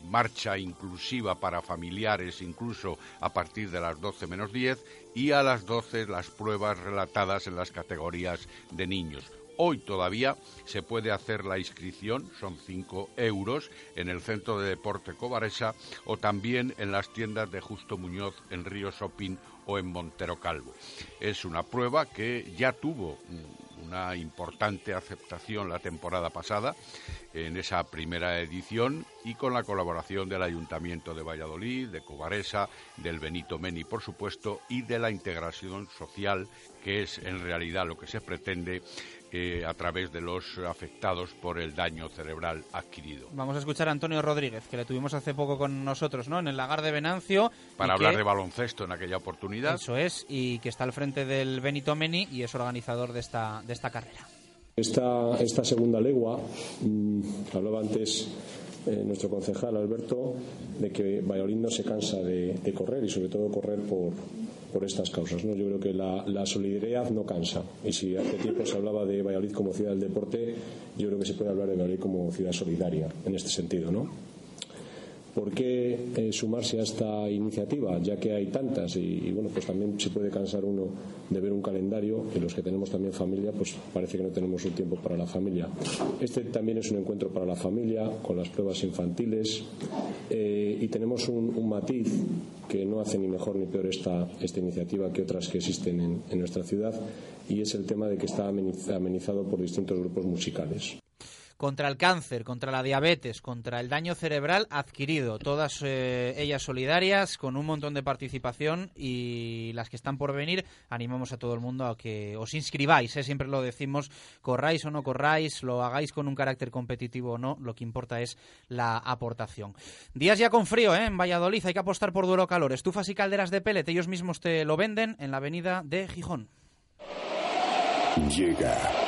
marcha inclusiva para familiares, incluso a partir de las 12 menos 10, y a las 12 las pruebas relatadas en las categorías de niños. Hoy todavía se puede hacer la inscripción, son 5 euros, en el Centro de Deporte Cobaresa o también en las tiendas de Justo Muñoz en Río Sopín o en Montero Calvo. Es una prueba que ya tuvo una importante aceptación la temporada pasada en esa primera edición y con la colaboración del Ayuntamiento de Valladolid, de Cobaresa, del Benito Meni, por supuesto, y de la integración social, que es en realidad lo que se pretende eh, a través de los afectados por el daño cerebral adquirido. Vamos a escuchar a Antonio Rodríguez, que le tuvimos hace poco con nosotros, ¿no? En el lagar de Venancio. Para hablar de baloncesto en aquella oportunidad. Eso es, y que está al frente del Benito Meni y es organizador de esta, de esta carrera. Esta, esta segunda legua, mmm, hablaba antes eh, nuestro concejal Alberto, de que Valladolid no se cansa de, de correr y sobre todo correr por, por estas causas. ¿no? Yo creo que la, la, solidaridad no cansa. Y si hace tiempo se hablaba de Valladolid como ciudad del deporte, yo creo que se puede hablar de Valladolid como ciudad solidaria en este sentido. ¿no? ¿Por qué eh, sumarse a esta iniciativa? Ya que hay tantas y, bueno, pues también se puede cansar uno de ver un calendario y los que tenemos también familia, pues parece que no tenemos un tiempo para la familia. Este también es un encuentro para la familia, con las pruebas infantiles eh, y tenemos un, un, matiz que no hace ni mejor ni peor esta, esta iniciativa que otras que existen en, en nuestra ciudad y es el tema de que está amenizado por distintos grupos musicales contra el cáncer, contra la diabetes, contra el daño cerebral adquirido, todas eh, ellas solidarias, con un montón de participación y las que están por venir, animamos a todo el mundo a que os inscribáis, ¿eh? siempre lo decimos, corráis o no corráis, lo hagáis con un carácter competitivo o no, lo que importa es la aportación. Días ya con frío ¿eh? en Valladolid, hay que apostar por duelo calor, estufas y calderas de pellet, ellos mismos te lo venden en la avenida de Gijón. Llega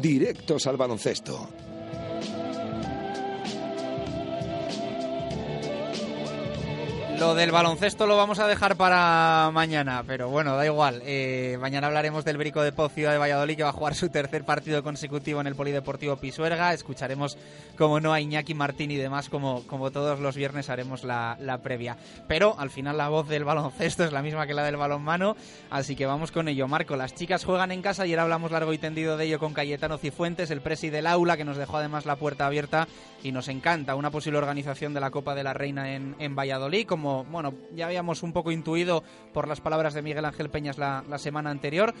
Directos al baloncesto. Lo del baloncesto lo vamos a dejar para mañana, pero bueno, da igual. Eh, mañana hablaremos del Brico de Pocio de Valladolid que va a jugar su tercer partido consecutivo en el Polideportivo Pisuerga. Escucharemos, como no, a Iñaki Martín y demás, como, como todos los viernes haremos la, la, previa. Pero al final la voz del baloncesto es la misma que la del balonmano, así que vamos con ello. Marco, las chicas juegan en casa, ayer hablamos largo y tendido de ello con Cayetano Cifuentes, el presi del aula, que nos dejó además la puerta abierta y nos encanta una posible organización de la Copa de la Reina en, en Valladolid, como bueno, ya habíamos un poco intuido por las palabras de Miguel Ángel Peñas la, semana anterior,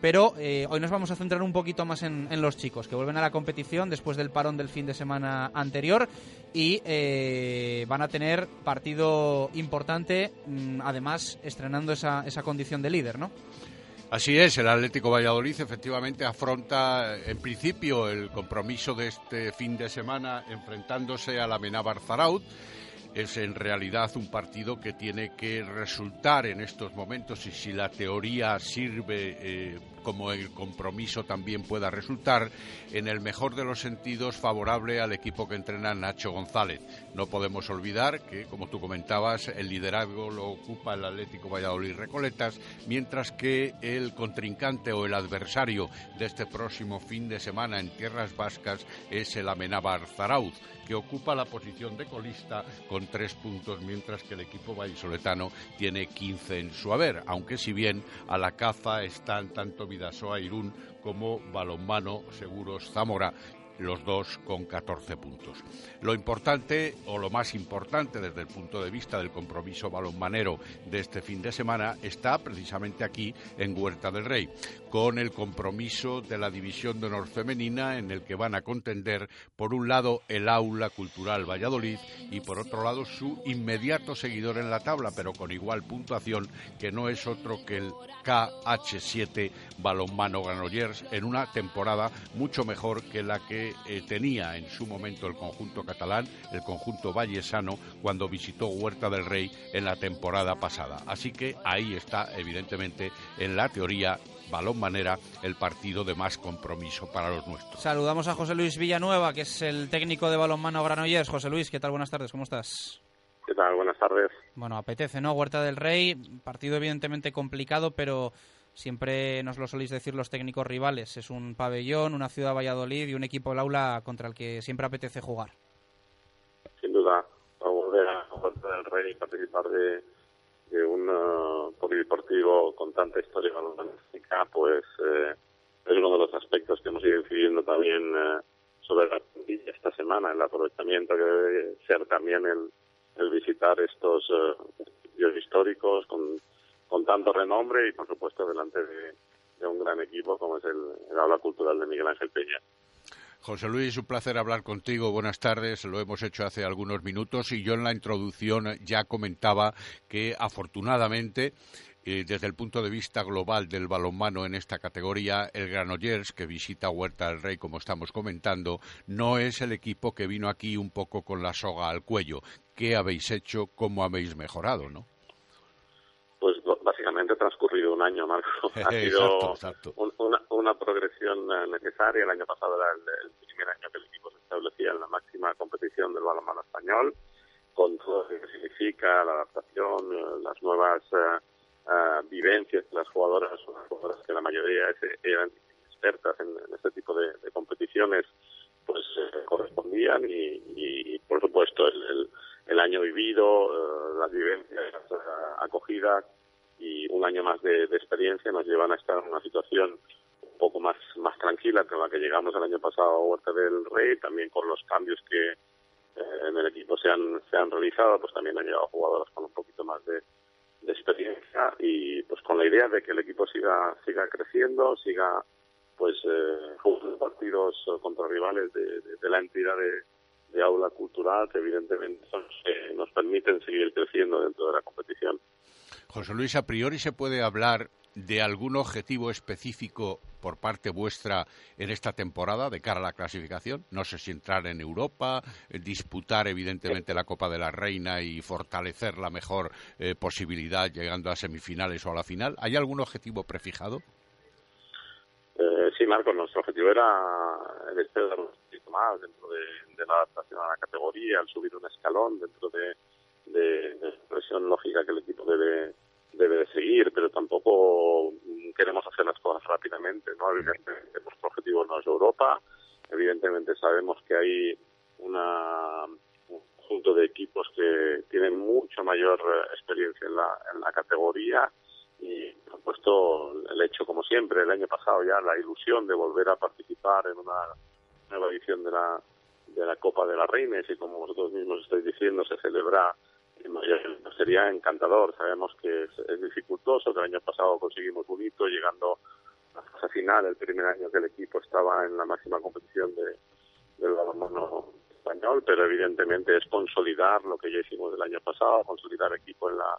pero eh, hoy nos vamos a centrar un poquito más en, los chicos, que vuelven a la competición después del parón del fin de semana anterior y eh, van a tener partido importante, mmm, además estrenando esa, esa condición de líder, ¿no? Así es, el Atlético Valladolid efectivamente afronta en principio el compromiso de este fin de semana enfrentándose a la Menábar Zaraut es en realidad un partido que tiene que resultar en estos momentos y si la teoría sirve eh, como el compromiso también pueda resultar, en el mejor de los sentidos favorable al equipo que entrena Nacho González. No podemos olvidar que, como tú comentabas, el liderazgo lo ocupa el Atlético Valladolid Recoletas, mientras que el contrincante o el adversario de este próximo fin de semana en tierras vascas es el Amenábar Zarauz que ocupa la posición de colista con tres puntos, mientras que el equipo vallisoletano tiene 15 en su haber, aunque si bien a la caza están tanto Vidasoa Irún como Balonmano Seguros Zamora los dos con 14 puntos. Lo importante, o lo más importante desde el punto de vista del compromiso balonmanero de este fin de semana, está precisamente aquí en Huerta del Rey, con el compromiso de la División de Honor Femenina, en el que van a contender, por un lado, el Aula Cultural Valladolid y, por otro lado, su inmediato seguidor en la tabla, pero con igual puntuación, que no es otro que el KH7 Balonmano Granollers, en una temporada mucho mejor que la que eh, tenía en su momento el conjunto catalán, el conjunto vallesano, cuando visitó Huerta del Rey en la temporada pasada. Así que ahí está, evidentemente, en la teoría balón manera el partido de más compromiso para los nuestros. Saludamos a José Luis Villanueva, que es el técnico de balonmano Granollers. José Luis, ¿qué tal? Buenas tardes, ¿cómo estás? ¿Qué tal? Buenas tardes. Bueno, apetece, ¿no? Huerta del Rey, partido evidentemente complicado, pero Siempre nos lo soléis decir los técnicos rivales. Es un pabellón, una ciudad Valladolid y un equipo del aula contra el que siempre apetece jugar. Sin duda, a volver a Puerta del Rey y participar de, un uh, polideportivo con tanta historia balonmástica, pues eh, es uno de los aspectos que hemos ido incidiendo también eh, sobre la plantilla esta semana, el aprovechamiento que debe ser también el, el visitar estos uh, históricos con con tanto renombre y, por supuesto, delante de, un gran equipo como es el, el Aula Cultural de Miguel Ángel Peña. José Luis, un placer hablar contigo. Buenas tardes. Lo hemos hecho hace algunos minutos y yo en la introducción ya comentaba que afortunadamente eh, desde el punto de vista global del balonmano en esta categoría, el Granollers, que visita Huerta del Rey, como estamos comentando, no es el equipo que vino aquí un poco con la soga al cuello. ¿Qué habéis hecho? ¿Cómo habéis mejorado? ¿no? Un año, Marco. Ha sido una, progresión eh, necesaria. El año pasado era el, primer año que el equipo se establecía en la máxima competición del balonmano español, con todo lo que significa la adaptación, eh, las nuevas eh, vivencias de las jugadoras, unas jugadoras que la mayoría eran expertas en, este tipo de, competiciones, pues correspondían y, por supuesto, el, el año vivido, las vivencias acogidas y un año más de, experiencia nos llevan a estar en una situación un poco más, más tranquila que la que llegamos el año pasado a Huerta del Rey, también con los cambios que eh, en el equipo se han, se han realizado, pues también han llegado jugadores con un poquito más de, experiencia y pues con la idea de que el equipo siga, siga creciendo, siga pues eh, jugando partidos contra rivales de, la entidad de, aula cultural que evidentemente nos permiten seguir creciendo dentro de la competición. José Luis, a priori se puede hablar de algún objetivo específico por parte vuestra en esta temporada de cara a la clasificación? No sé si entrar en Europa, eh, disputar evidentemente la Copa de la Reina y fortalecer la mejor eh, posibilidad llegando a semifinales o a la final. ¿Hay algún objetivo prefijado? Eh, sí, Marco, nuestro objetivo era el este de un poquito más dentro de, la adaptación a la categoría, al subir un escalón dentro de, de, de presión lógica que el equipo debe debe de seguir, pero tampoco queremos hacer las cosas rápidamente, ¿no? Evidentemente nuestro objetivo no es Europa, evidentemente sabemos que hay una, un conjunto de equipos que tienen mucho mayor eh, experiencia en la, en la categoría y, por supuesto, el hecho, como siempre, el año pasado ya la ilusión de volver a participar en una nueva edición de la, de la Copa de la Reina y como vosotros mismos estáis diciendo, se celebra sería encantador. Sabemos que es, dificultoso, que el año pasado conseguimos un hito llegando a la final, el primer año que el equipo estaba en la máxima competición de, del balonmano español, pero evidentemente es consolidar lo que ya hicimos el año pasado, consolidar equipo en la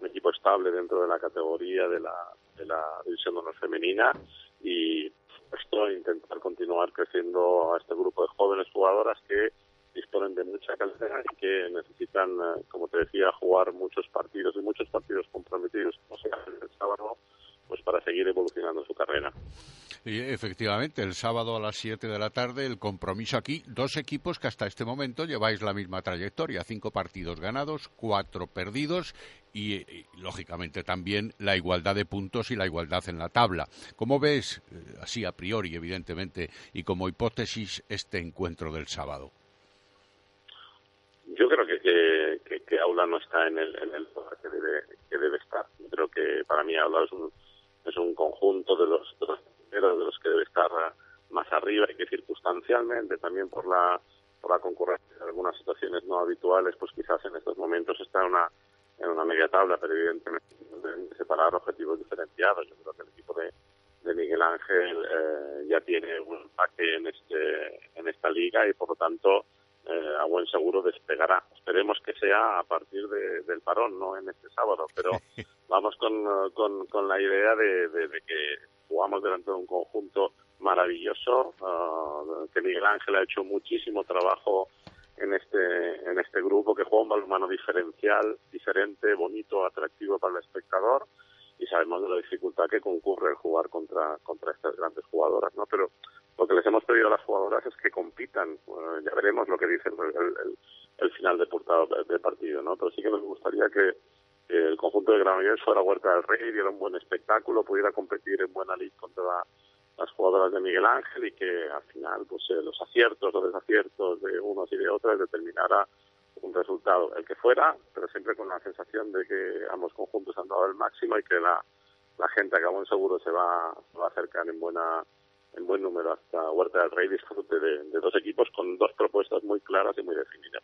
un equipo estable dentro de la categoría de la de la división de honor femenina y esto intentar continuar creciendo a este grupo de jóvenes jugadoras que disponen de mucha calidad y que necesitan, eh, como te decía, jugar muchos partidos y muchos partidos comprometidos, como sea el sábado, pues para seguir evolucionando su carrera. Y efectivamente, el sábado a las 7 de la tarde, el compromiso aquí, dos equipos que hasta este momento lleváis la misma trayectoria, cinco partidos ganados, cuatro perdidos y, lógicamente también la igualdad de puntos y la igualdad en la tabla. ¿Cómo ves, eh, así a priori, evidentemente, y como hipótesis, este encuentro del sábado? Yo creo que, que, Aula no está en el, en el que debe, que debe estar. Creo que para mí Aula es un, es un conjunto de los, de los de los que debe estar más arriba y que circunstancialmente también por la por la concurrencia de algunas situaciones no habituales, pues quizás en estos momentos está en una en una media tabla, pero evidentemente separar objetivos diferenciados. Yo creo que el equipo de, de Miguel Ángel eh, ya tiene un empaque en este en esta liga y por lo tanto eh, a buen seguro despegará. Esperemos que sea a partir del parón, no en este sábado, pero vamos con, con, con la idea de, de, que jugamos delante de un conjunto maravilloso, uh, que Miguel Ángel ha hecho muchísimo trabajo en este en este grupo, que juega un balonmano diferencial, diferente, bonito, atractivo para el espectador y sabemos de la dificultad que concurre el jugar contra contra estas grandes jugadoras, ¿no? Pero lo que les hemos pedido a las jugadoras es que compitan. ya veremos lo que dice el, el, final de, de partido, ¿no? Pero sí que nos gustaría que, el conjunto de Granollers fuera Huerta del Rey, diera un buen espectáculo, pudiera competir en buena lid contra las jugadoras de Miguel Ángel y que al final pues eh, los aciertos o desaciertos de unos y de otros determinara un resultado, el que fuera, pero siempre con la sensación de que ambos conjuntos han dado el máximo y que la, la gente acabó en seguro se va, se va a acercar en buena en buen número hasta Huerta del Rey disfrute de, dos equipos con dos propuestas muy claras y muy definidas.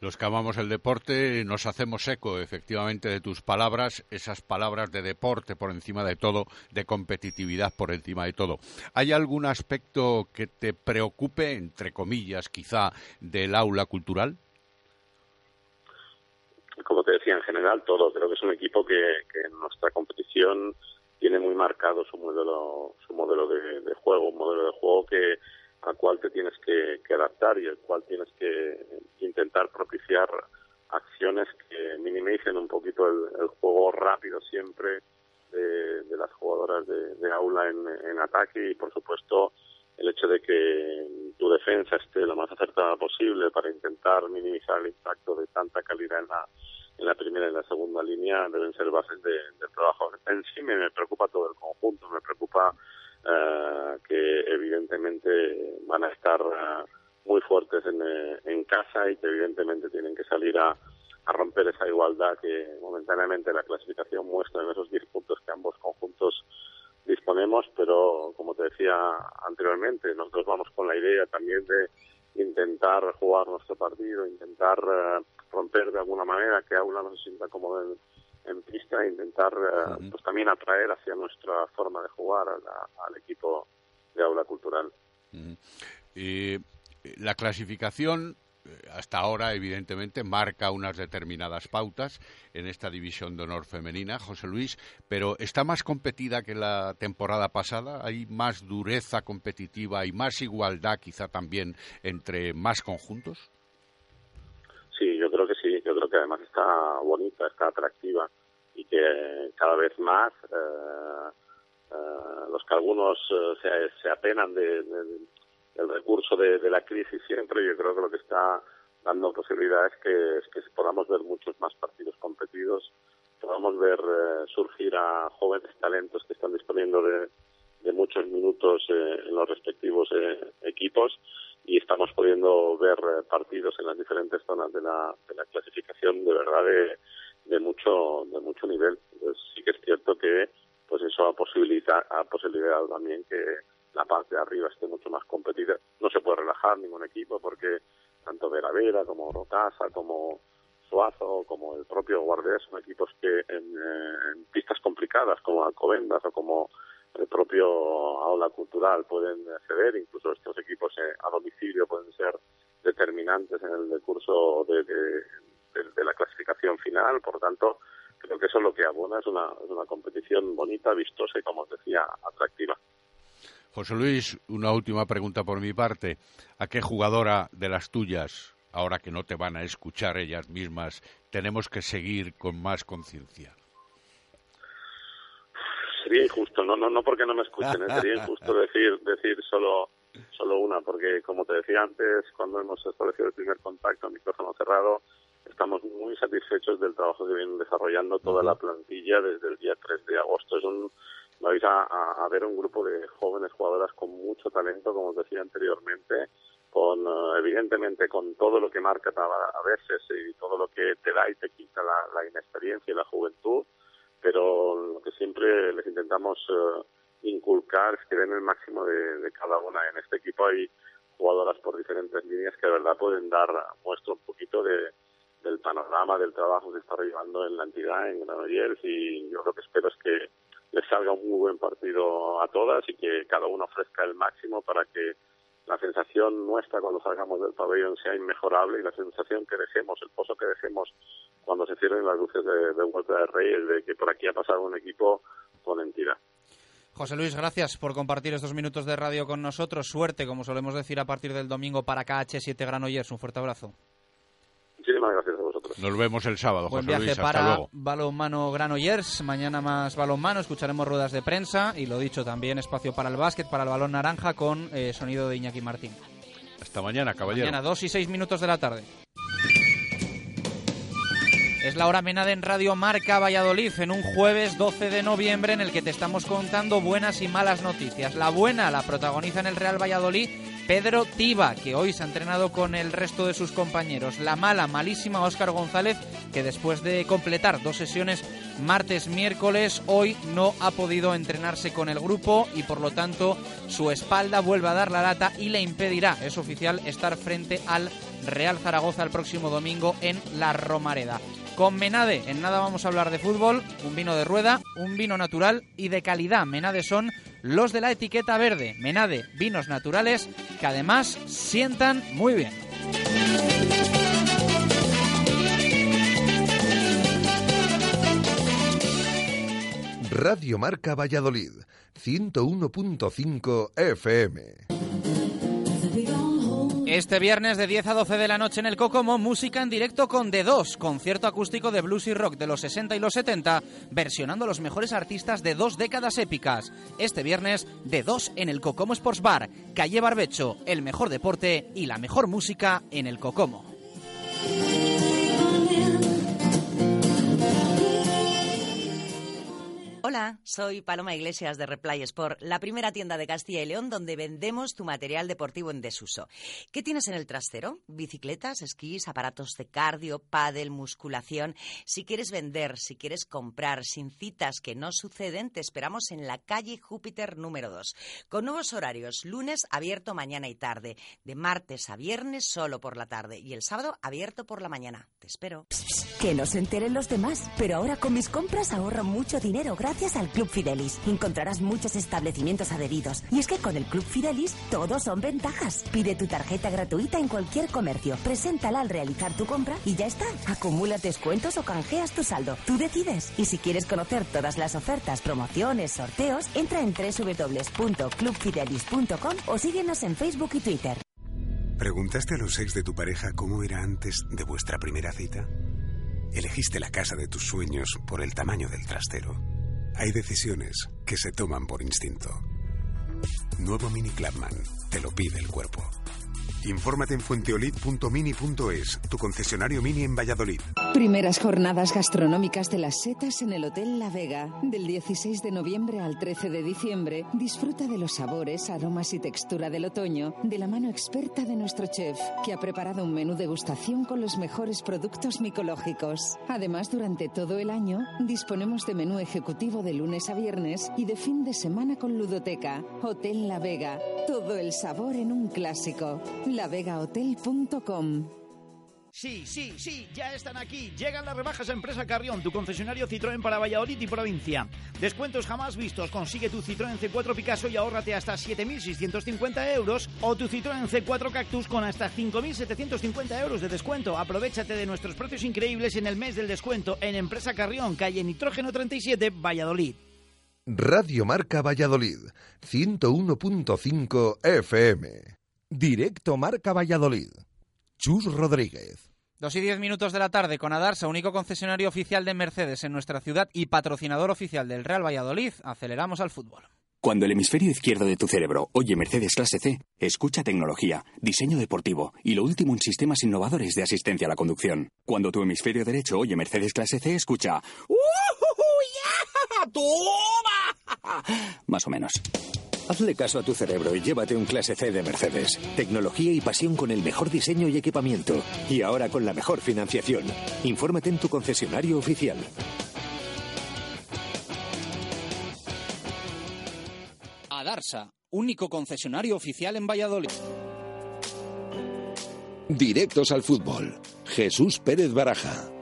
Los que amamos el deporte nos hacemos eco efectivamente de tus palabras, esas palabras de deporte por encima de todo, de competitividad por encima de todo. ¿Hay algún aspecto que te preocupe, entre comillas, quizá, del aula cultural? Como te decía, en general todo. Creo que es un equipo que, en nuestra competición tiene muy marcado su modelo su modelo de, juego un modelo de juego que al cual te tienes que, adaptar y el cual tienes que intentar propiciar acciones que minimicen un poquito el, juego rápido siempre de, las jugadoras de, aula en, en, ataque y por supuesto el hecho de que tu defensa esté lo más acertada posible para intentar minimizar el impacto de tanta calidad en la en la primera y en la segunda línea deben ser bases de, trabajo. En sí me, preocupa todo el conjunto, me preocupa eh, que evidentemente van a estar eh, muy fuertes en, eh, en, casa y que evidentemente tienen que salir a, a romper esa igualdad que momentáneamente la clasificación muestra en esos 10 puntos que ambos conjuntos disponemos, pero como te decía anteriormente, nosotros vamos con la idea también de intentar jugar nuestro partido, intentar uh, romper de alguna manera que Aula no se sienta cómodo en, en pista e intentar uh, pues también atraer hacia nuestra forma de jugar al equipo de Aula Cultural. Uh -huh. la clasificación hasta ahora, evidentemente, marca unas determinadas pautas en esta división de honor femenina, José Luis, pero está más competida que la temporada pasada. Hay más dureza competitiva y más igualdad, quizá también, entre más conjuntos. Sí, yo creo que sí. Yo creo que además está bonita, está atractiva y que cada vez más eh, eh, los que algunos eh, se, se, apenan de, de el recurso de, la crisis siempre. Yo creo que lo que está dando posibilidades que, es que podamos ver muchos más partidos competidos, podamos ver eh, surgir a jóvenes talentos que están disponiendo de, muchos minutos en los respectivos equipos y estamos pudiendo ver partidos en las diferentes zonas de la, de la clasificación de verdad de, de mucho de mucho nivel. Entonces sí que es cierto que pues eso ha posibilitado, ha posibilitado también que la parte de arriba esté mucho más competida. No se puede relajar ningún equipo porque tanto Vera Vera como Rocasa como Suazo como el propio Guardia son equipos que en, eh, pistas complicadas como Alcobendas o como el propio Aula Cultural pueden ceder, incluso estos equipos eh, a domicilio pueden ser determinantes en el decurso de, de, de, la clasificación final, por tanto creo que eso es lo que abona, es una, es una competición bonita, vistosa y, como os decía, atractiva. José Luis, una última pregunta por mi parte. ¿A qué jugadora de las tuyas, ahora que no te van a escuchar ellas mismas, tenemos que seguir con más conciencia? Sería injusto, no, no, no porque no me escuchen, ¿eh? sería injusto decir, decir solo, solo una, porque como te decía antes, cuando hemos establecido el primer contacto, micrófono cerrado, estamos muy satisfechos del trabajo que vienen desarrollando toda la plantilla desde el día 3 de agosto. Es un, vais a, ver un grupo de jóvenes jugadoras con mucho talento, como os decía anteriormente, con eh, evidentemente con todo lo que marca a veces y todo lo que te da y te quita la, inexperiencia y la juventud, pero lo que siempre les intentamos eh, inculcar es que den el máximo de, cada una. En este equipo hay jugadoras por diferentes líneas que de verdad pueden dar muestra un poquito de, del panorama del trabajo que está llevando en la entidad, en Granollers, y yo lo que espero es que les salga un muy buen partido a todas y que cada uno ofrezca el máximo para que la sensación nuestra cuando salgamos del pabellón sea inmejorable y la sensación que dejemos, el pozo que dejemos cuando se cierren las luces de, de Vuelta de Rey es de que por aquí ha pasado un equipo con entidad. José Luis, gracias por compartir estos minutos de radio con nosotros. Suerte, como solemos decir, a partir del domingo para KH7 Granollers. Un fuerte abrazo. Muchísimas gracias a vosotros. Nos vemos el sábado, Buen José viaje Luis. para Hasta luego. balonmano Granollers. Mañana más balonmano. Escucharemos ruedas de prensa y lo dicho, también espacio para el básquet, para el balón naranja con eh, sonido de Iñaki Martín. Hasta mañana, caballero. Mañana, 2 y 6 minutos de la tarde. Es la hora menada en Radio Marca Valladolid en un jueves 12 de noviembre en el que te estamos contando buenas y malas noticias. La buena la protagoniza en el Real Valladolid Pedro Tiba, que hoy se ha entrenado con el resto de sus compañeros. La mala, malísima Óscar González, que después de completar dos sesiones martes, miércoles, hoy no ha podido entrenarse con el grupo y por lo tanto su espalda vuelve a dar la lata y le impedirá, es oficial, estar frente al Real Zaragoza el próximo domingo en La Romareda. Con Menade, en nada vamos a hablar de fútbol, un vino de rueda, un vino natural y de calidad. Menade son los de la etiqueta verde. Menade, vinos naturales que además sientan muy bien. Radio Marca Valladolid, 101.5 FM. Este viernes de 10 a 12 de la noche en el Cocomo, música en directo con D2, concierto acústico de blues y rock de los 60 y los 70, versionando a los mejores artistas de dos décadas épicas. Este viernes, D2 en el Cocomo Sports Bar, calle Barbecho, el mejor deporte y la mejor música en el Cocomo. Hola, soy Paloma Iglesias de Replay Sport, la primera tienda de Castilla y León donde vendemos tu material deportivo en desuso. ¿Qué tienes en el trastero? Bicicletas, esquís, aparatos de cardio, pádel, musculación. Si quieres vender, si quieres comprar, sin citas que no suceden, te esperamos en la calle Júpiter número 2. Con nuevos horarios, lunes abierto mañana y tarde, de martes a viernes solo por la tarde y el sábado abierto por la mañana. Te espero. Que no se enteren los demás, pero ahora con mis compras ahorro mucho dinero gracias al Club Fidelis. Encontrarás muchos establecimientos adheridos. Y es que con el Club Fidelis todos son ventajas. Pide tu tarjeta gratuita en cualquier comercio, preséntala al realizar tu compra y ya está. Acumulas descuentos o canjeas tu saldo. Tú decides. Y si quieres conocer todas las ofertas, promociones, sorteos, entra en www.clubfidelis.com o síguenos en Facebook y Twitter. ¿Preguntaste a los ex de tu pareja cómo era antes de vuestra primera cita? Elegiste la casa de tus sueños por el tamaño del trastero. Hay decisiones que se toman por instinto. Nuevo Mini Clubman. Te lo pide el cuerpo. Infórmate en fuenteolid.mini.es, tu concesionario mini en Valladolid. Primeras jornadas gastronómicas de las setas en el Hotel La Vega. Del 16 de noviembre al 13 de diciembre, disfruta de los sabores, aromas y textura del otoño de la mano experta de nuestro chef, que ha preparado un menú degustación con los mejores productos micológicos. Además, durante todo el año, disponemos de menú ejecutivo de lunes a viernes y de fin de semana con ludoteca. Hotel La Vega. Todo el sabor en un clásico. lavegahotel.com Sí, sí, sí, ya están aquí. Llegan las rebajas a Empresa Carrión, tu concesionario Citroën para Valladolid y provincia. Descuentos jamás vistos. Consigue tu Citroën C4 Picasso y ahórrate hasta 7.650 euros o tu Citroën C4 Cactus con hasta 5.750 euros de descuento. Aprovechate de nuestros precios increíbles en el mes del descuento en Empresa Carrión, calle Nitrógeno 37, Valladolid. Radio Marca Valladolid, 101.5 FM. Directo Marca Valladolid. Chus Rodríguez. Dos y diez minutos de la tarde con Adarsa, único concesionario oficial de Mercedes en nuestra ciudad y patrocinador oficial del Real Valladolid. Aceleramos al fútbol. Cuando el hemisferio izquierdo de tu cerebro oye Mercedes clase C, escucha tecnología, diseño deportivo y lo último en sistemas innovadores de asistencia a la conducción. Cuando tu hemisferio derecho oye Mercedes clase C, escucha ¡Toma! Más o menos. Hazle caso a tu cerebro y llévate un clase C de Mercedes. Tecnología y pasión con el mejor diseño y equipamiento. Y ahora con la mejor financiación. Infórmate en tu concesionario oficial. Adarsa, único concesionario oficial en Valladolid. Directos al fútbol. Jesús Pérez Baraja.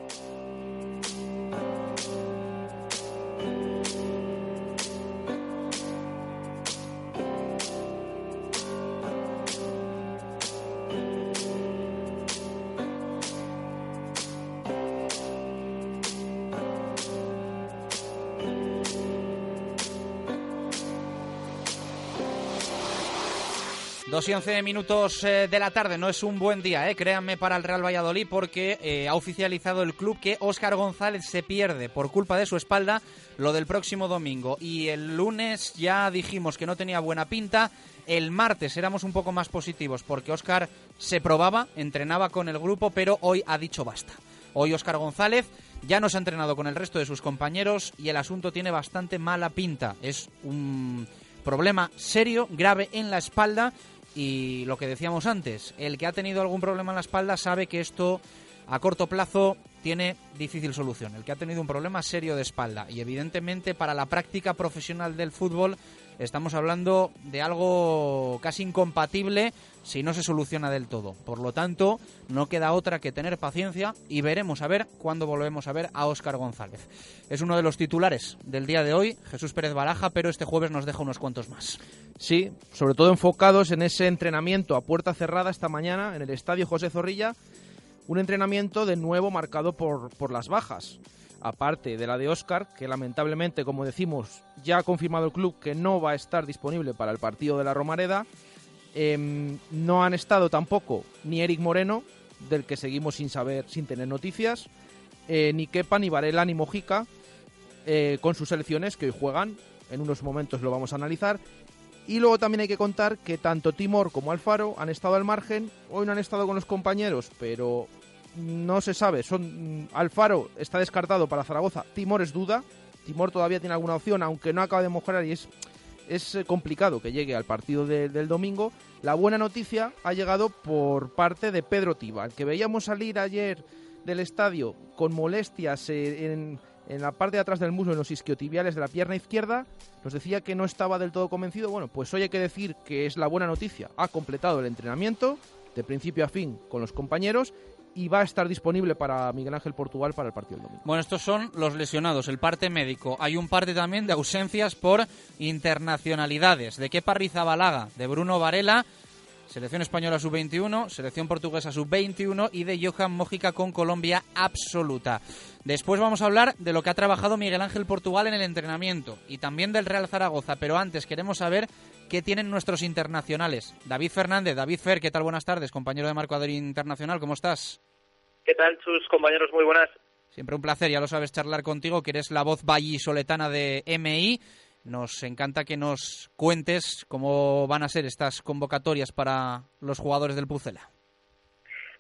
2 y 11 minutos eh, de la tarde, no es un buen día, eh, créanme, para el Real Valladolid porque eh, ha oficializado el club que Óscar González se pierde por culpa de su espalda lo del próximo domingo. Y el lunes ya dijimos que no tenía buena pinta, el martes éramos un poco más positivos porque Óscar se probaba, entrenaba con el grupo, pero hoy ha dicho basta. Hoy Óscar González ya no se ha entrenado con el resto de sus compañeros y el asunto tiene bastante mala pinta. Es un problema serio, grave en la espalda y lo que decíamos antes, el que ha tenido algún problema en la espalda sabe que esto a corto plazo tiene difícil solución. El que ha tenido un problema serio de espalda y evidentemente para la práctica profesional del fútbol estamos hablando de algo casi incompatible si no se soluciona del todo. Por lo tanto, no queda otra que tener paciencia y veremos a ver cuándo volvemos a ver a Óscar González. Es uno de los titulares del día de hoy, Jesús Pérez Baraja, pero este jueves nos deja unos cuantos más. Sí, sobre todo enfocados en ese entrenamiento a puerta cerrada esta mañana en el Estadio José Zorrilla, un entrenamiento de nuevo marcado por, por las bajas aparte de la de Oscar, que lamentablemente, como decimos, ya ha confirmado el club que no va a estar disponible para el partido de la Romareda. Em, no han estado tampoco ni Eric Moreno, del que seguimos sin saber, sin tener noticias, eh, ni Kepa, ni Varela, ni Mojica, eh, con sus selecciones que hoy juegan. En unos momentos lo vamos a analizar. Y luego también hay que contar que tanto Timor como Alfaro han estado al margen. Hoy no han estado con los compañeros, pero no se sabe. Son Alfaro está descartado para Zaragoza. Timor es duda. Timor todavía tiene alguna opción, aunque no acaba de mejorar y es, es eh, complicado que llegue al partido del domingo. La buena noticia ha llegado por parte de Pedro Tiba, que veíamos salir ayer del estadio con molestias eh, en, en la parte de atrás del muslo, en los isquiotibiales de la pierna izquierda, nos decía que no estaba del todo convencido. Bueno, pues hoy hay que decir que es la buena noticia. Ha completado el entrenamiento de principio a fin con los compañeros y va a estar disponible para Miguel Ángel Portugal para el partido del domingo. Bueno, estos son los lesionados, el parte médico. Hay un parte también de ausencias por internacionalidades. De Kepa Rizabalaga, de Bruno Varela, selección española sub-21, selección portuguesa sub-21 y de Johan Mójica con Colombia absoluta. Después vamos a hablar de lo que ha trabajado Miguel Ángel Portugal en el entrenamiento y también del Real Zaragoza, pero antes queremos saber qué tienen nuestros internacionales. David Fernández, David Fer, ¿qué tal? Buenas tardes, compañero de Marco Adri Internacional, ¿cómo estás? ¿Qué tal, sus compañeros? Muy buenas. Siempre un placer, ya lo sabes, charlar contigo, que eres la voz vallisoletana de MI. Nos encanta que nos cuentes cómo van a ser estas convocatorias para los jugadores del Pucela.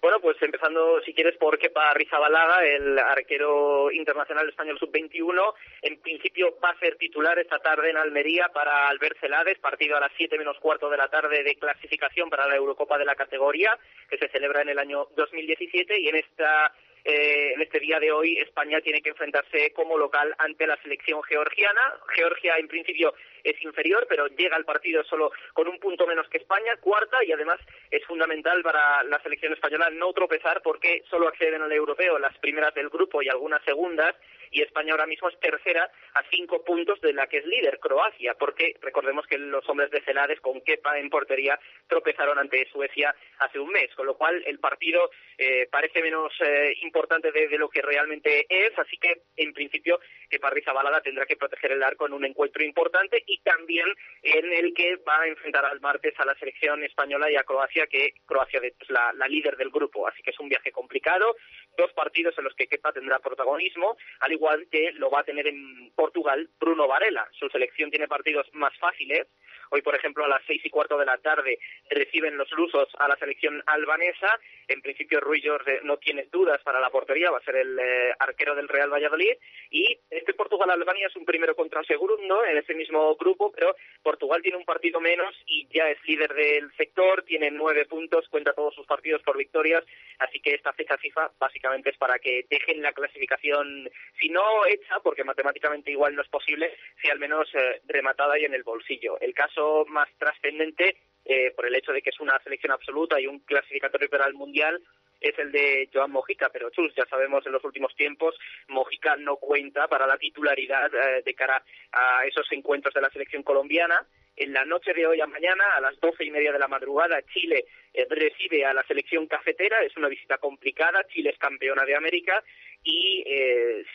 Bueno, pues empezando, si quieres, por Kepa Rizabalaga, el arquero internacional español sub-21. En principio va a ser titular esta tarde en Almería para Albert Celades, partido a las 7 menos cuarto de la tarde de clasificación para la Eurocopa de la categoría, que se celebra en el año 2017. Y en esta eh, en este día de hoy España tiene que enfrentarse como local ante la selección georgiana. Georgia en principio es inferior, pero llega al partido solo con un punto menos que España, cuarta, y además es fundamental para la selección española no tropezar porque solo acceden al europeo las primeras del grupo y algunas segundas, y España ahora mismo es tercera a cinco puntos de la que es líder, Croacia, porque recordemos que los hombres de Celades con Kepa en portería tropezaron ante Suecia hace un mes, con lo cual el partido eh, parece menos eh, importante de, lo que realmente es, así que en principio Kepa Rizabalaga tendrá que proteger el arco en un encuentro importante y también en el que va a enfrentar al martes a la selección española y a Croacia, que Croacia es la, la líder del grupo, así que es un viaje complicado, dos partidos en los que Kepa tendrá protagonismo, al igual que lo va a tener en Portugal Bruno Varela. Su selección tiene partidos más fáciles. Hoy, por ejemplo, a las seis y cuarto de la tarde reciben los lusos a la selección albanesa. En principio, Ruiz no tiene dudas para la portería, va a ser el eh, arquero del Real Valladolid. Y este Portugal-Albania es un primero contra segundo en ese mismo grupo, pero Portugal tiene un partido menos y ya es líder del sector, tiene nueve puntos, cuenta todos sus partidos por victorias. Así que esta fecha FIFA básicamente es para que dejen la clasificación, si no hecha, porque matemáticamente igual no es posible, si al menos eh, rematada y en el bolsillo. El caso más trascendente, eh, por el hecho de que es una selección absoluta y un clasificatorio para el Mundial, es el de Joan Mojica, pero Chus, ya sabemos en los últimos tiempos, Mojica no cuenta para la titularidad eh, de cara a esos encuentros de la selección colombiana. En la noche de hoy a mañana, a las doce y media de la madrugada, Chile eh, recibe a la selección cafetera. Es una visita complicada. Chile es campeona de América y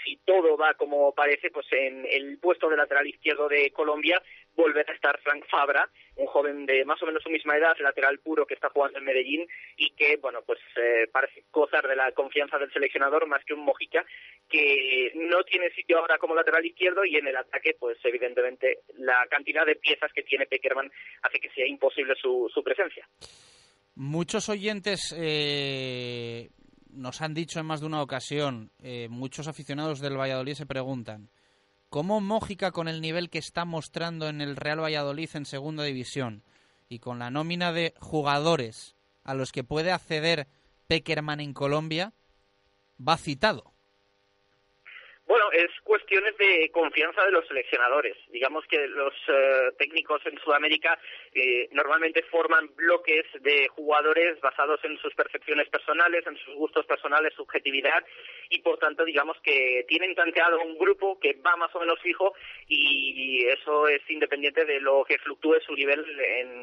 si todo va como parece, pues en el puesto de lateral izquierdo de Colombia volver a estar Frank Fabra, un joven de más o menos su misma edad, lateral puro que está jugando en Medellín y que, bueno, pues eh, parece gozar de la confianza del seleccionador más que un Mojica que no tiene sitio ahora como lateral izquierdo y en el ataque, pues evidentemente la cantidad de piezas que tiene Peckerman hace que sea imposible su, su presencia. Muchos oyentes eh, nos han dicho en más de una ocasión, eh, muchos aficionados del Valladolid se preguntan, ¿Cómo Mójica, con el nivel que está mostrando en el Real Valladolid en segunda división y con la nómina de jugadores a los que puede acceder Peckerman en Colombia, va citado? Bueno, es cuestiones de confianza de los seleccionadores. Digamos que los eh, técnicos en Sudamérica eh, normalmente forman bloques de jugadores basados en sus percepciones personales, en sus gustos personales, subjetividad, y por tanto, digamos que tienen tanteado un grupo que va más o menos fijo y eso es independiente de lo que fluctúe su nivel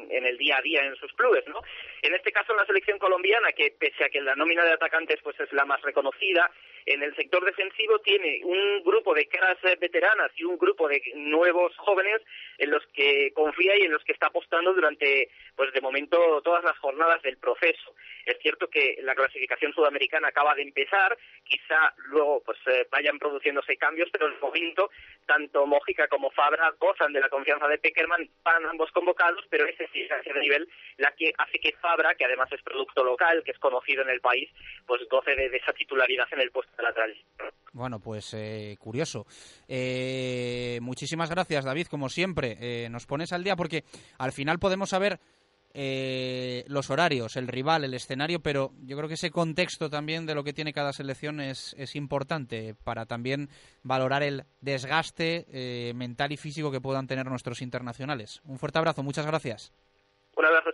en, el día a día en sus clubes, ¿no? En este caso, la selección colombiana, que pese a que la nómina de atacantes pues es la más reconocida, en el sector defensivo tiene un grupo de caras eh, veteranas y un grupo de nuevos jóvenes en los que confía y en los que está apostando durante, pues de momento, todas las jornadas del proceso. Es cierto que la clasificación sudamericana acaba de empezar, quizá luego pues eh, vayan produciéndose cambios, pero el momento tanto Mójica como Fabra gozan de la confianza de Peckerman, van ambos convocados, pero ese sí es de nivel la que hace que Fabra, que además es producto local, que es conocido en el país, pues goce de, esa titularidad en el puesto de lateral. Bueno, pues eh, curioso. Eh, muchísimas gracias, David, como siempre. Eh, nos pones al día porque al final podemos saber los horarios, el rival, el escenario, pero yo creo que ese contexto también de lo que tiene cada selección es, es importante para también valorar el desgaste mental y físico que puedan tener nuestros internacionales. Un fuerte abrazo, muchas gracias. Un abrazo.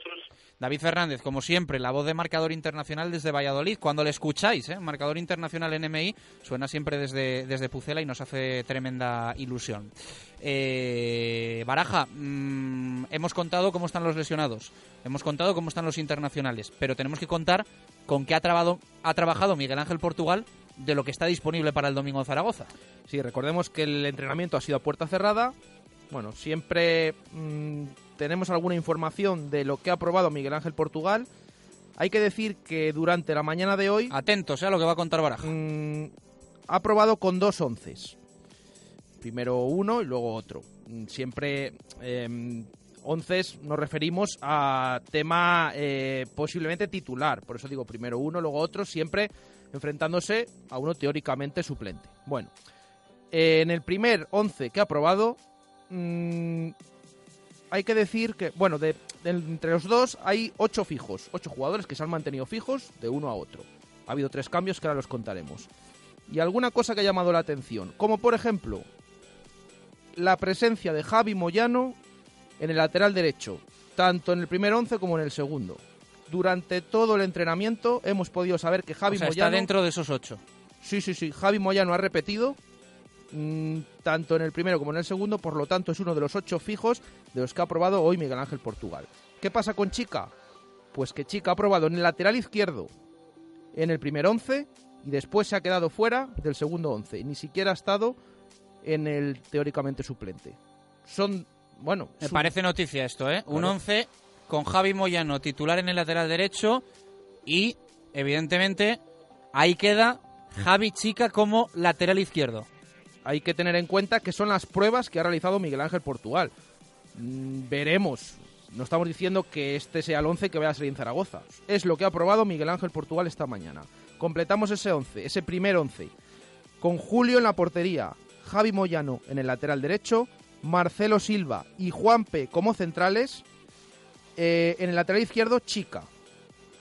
David Fernández, como siempre, la voz de Marcador Internacional desde Valladolid. Cuando le escucháis, ¿eh? Marcador Internacional NMI, suena siempre desde, desde Pucela y nos hace tremenda ilusión. Eh, Baraja, mm, hemos contado cómo están los lesionados, hemos contado cómo están los internacionales, pero tenemos que contar con qué ha, trabado, ha trabajado Miguel Ángel Portugal de lo que está disponible para el domingo en Zaragoza. Sí, recordemos que el entrenamiento ha sido a puerta cerrada. Bueno, siempre... Mm, tenemos alguna información de lo que ha aprobado Miguel Ángel Portugal. Hay que decir que durante la mañana de hoy... Atentos a lo que va a contar Baraja. Mm, ha aprobado con dos onces. Primero uno y luego otro. Mm, siempre eh, onces nos referimos a tema eh, posiblemente titular. Por eso digo primero uno, luego otro, siempre enfrentándose a uno teóricamente suplente. Bueno, en el primer once que ha aprobado, mm, hay que decir que, bueno, entre los dos hay ocho fijos, ocho jugadores que se han mantenido fijos de uno a otro. Ha habido tres cambios que ahora los contaremos. Y alguna cosa que ha llamado la atención, como por ejemplo la presencia de Javi Moyano en el lateral derecho, tanto en el primer once como en el segundo. Durante todo el entrenamiento hemos podido saber que Javi Moyano... está dentro de esos ocho. Sí, sí, sí. Javi Moyano ha repetido mm, tanto en el primero como en el segundo, por lo tanto es uno de los ocho fijos de los que ha probado hoy Miguel Ángel Portugal. ¿Qué pasa con Chica? Pues que Chica ha probado en el lateral izquierdo en el primer once y después se ha quedado fuera del segundo once. Ni siquiera ha estado en el teóricamente suplente. Son, bueno... Me parece noticia esto, ¿eh? Un once con Javi Moyano titular en el lateral derecho y, evidentemente, ahí queda Javi Chica como lateral izquierdo. Hay que tener en cuenta que son las pruebas que ha realizado Miguel Ángel Portugal. Mm, veremos. No estamos diciendo que este sea el 11 que vaya a salir en Zaragoza. Es lo que ha probado Miguel Ángel Portugal esta mañana. Completamos ese 11, ese primer 11. Con Julio en la portería, Javi Moyano en el lateral derecho, Marcelo Silva y Juanpe como centrales, eh, en el lateral izquierdo, Chica.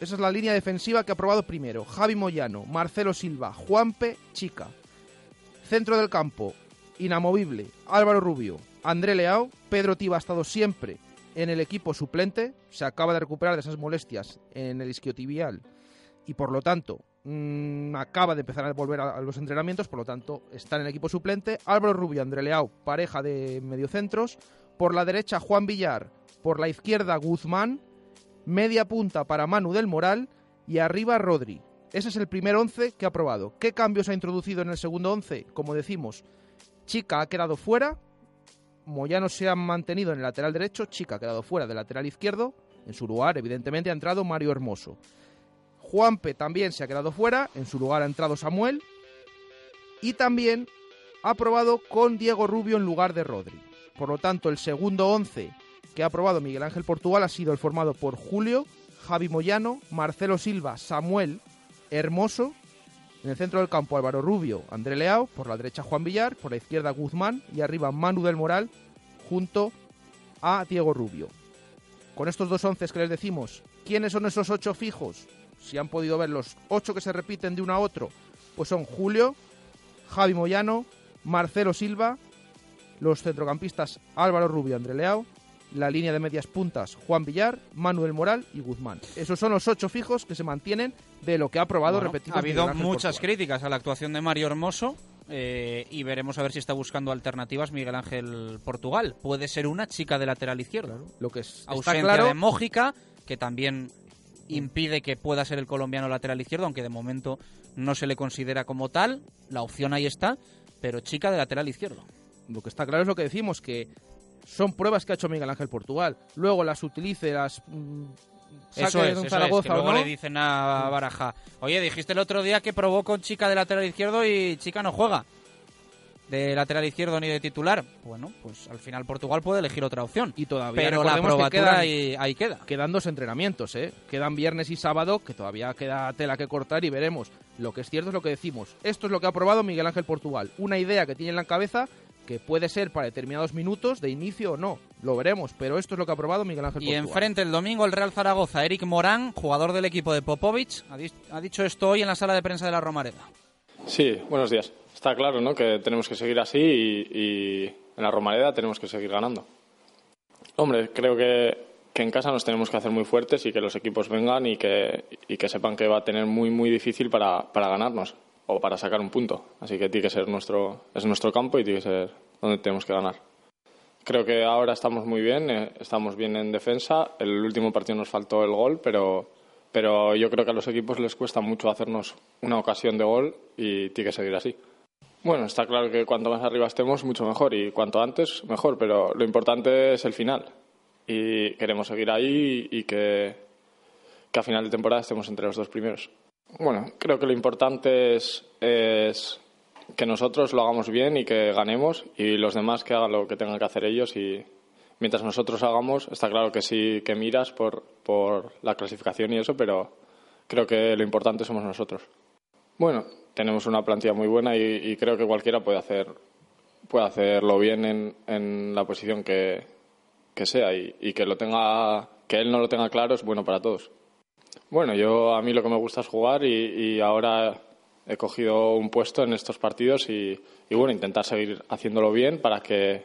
Esa es la línea defensiva que ha probado primero. Javi Moyano, Marcelo Silva, Juanpe, Chica. Centro del campo, inamovible, Álvaro Rubio, André Leao. Pedro Tiba ha estado siempre en el equipo suplente. Se acaba de recuperar de esas molestias en el isquiotibial y por lo tanto mmm, acaba de empezar a volver a, a, los entrenamientos, por lo tanto está en el equipo suplente. Álvaro Rubio, André Leao, pareja de mediocentros. Por la derecha Juan Villar, por la izquierda Guzmán, media punta para Manu del Moral y arriba Rodri. Ese es el primer once que ha probado. ¿Qué cambios ha introducido en el segundo once? Como decimos, Chica ha quedado fuera, Moyano se ha mantenido en el lateral derecho, Chica ha quedado fuera del lateral izquierdo, en su lugar evidentemente ha entrado Mario Hermoso. Juanpe también se ha quedado fuera, en su lugar ha entrado Samuel y también ha probado con Diego Rubio en lugar de Rodri. Por lo tanto, el segundo once que ha aprobado Miguel Ángel Portugal ha sido el formado por Julio, Javi Moyano, Marcelo Silva, Samuel, Hermoso, en el centro del campo Álvaro Rubio, André Leao, por la derecha Juan Villar, por la izquierda Guzmán y arriba Manu del Moral junto a Diego Rubio. Con estos dos once que les decimos, ¿quiénes son esos ocho fijos? Si han podido ver los ocho que se repiten de uno a otro, pues son Julio, Javi Moyano, Marcelo Silva, los centrocampistas Álvaro Rubio, André Leao, la línea de medias puntas Juan Villar, Manuel Moral y Guzmán. Esos son los ocho fijos que se mantienen de lo que ha probado bueno, repetido. Ha habido muchas críticas a la actuación de Mario Hermoso eh, y veremos a ver si está buscando alternativas Miguel Ángel Portugal. Puede ser una chica de lateral izquierdo. Claro. Lo que es ausencia claro, de Mójica, que también impide que pueda ser el colombiano lateral izquierdo, aunque de momento no se le considera como tal. La opción ahí está, pero chica de lateral izquierdo. Lo que está claro es lo que decimos, que son pruebas que ha hecho Miguel Ángel Portugal. Luego las utilice, las mmm, eso es, eso Zaragoza, es, que luego no? le dicen a Baraja, oye, dijiste el otro día que probó con chica de lateral izquierdo y chica no juega de lateral izquierdo ni de titular. Bueno, pues al final Portugal puede elegir otra opción. Y todavía Pero la probatura quedan, ahí, ahí, queda. Quedan dos entrenamientos, ¿eh? Quedan viernes y sábado, que todavía queda tela que cortar y veremos. Lo que es cierto es lo que decimos. Esto es lo que ha probado Miguel Ángel Portugal. Una idea que tiene en la cabeza que puede ser para determinados minutos de inicio o no. Lo veremos, pero esto es lo que ha probado Miguel Ángel Y Portugal. enfrente el domingo el Real Zaragoza, Eric Morán, jugador del equipo de Popovic, ha, di ha dicho esto hoy en la sala de prensa de la Romareda. Sí, buenos días. Está claro ¿no? que tenemos que seguir así y, y, en la Romareda tenemos que seguir ganando. Hombre, creo que, que, en casa nos tenemos que hacer muy fuertes y que los equipos vengan y que, y que sepan que va a tener muy, muy difícil para, para ganarnos o para sacar un punto. Así que tiene que ser nuestro, es nuestro campo y tiene que ser donde tenemos que ganar. Creo que ahora estamos muy bien, eh, estamos bien en defensa. El último partido nos faltó el gol, pero, pero yo creo que a los equipos les cuesta mucho hacernos una ocasión de gol y tiene que seguir así. Bueno, está claro que cuanto más arriba estemos, mucho mejor y cuanto antes, mejor, pero lo importante es el final. Y queremos seguir ahí y que, que a final de temporada estemos entre los dos primeros. Bueno, creo que lo importante es, que nosotros lo hagamos bien y que ganemos y los demás que hagan lo que tengan que hacer ellos y mientras nosotros hagamos, está claro que sí que miras por, por la clasificación y eso, pero creo que lo importante somos nosotros. Bueno, tenemos una plantilla muy buena y, y creo que cualquiera puede hacer puede hacerlo bien en, en la posición que, que sea y, y, que lo tenga que él no lo tenga claro es bueno para todos. Bueno, yo a mí lo que me gusta es jugar y, ahora he cogido un puesto en estos partidos y, bueno, intentar seguir haciéndolo bien para que,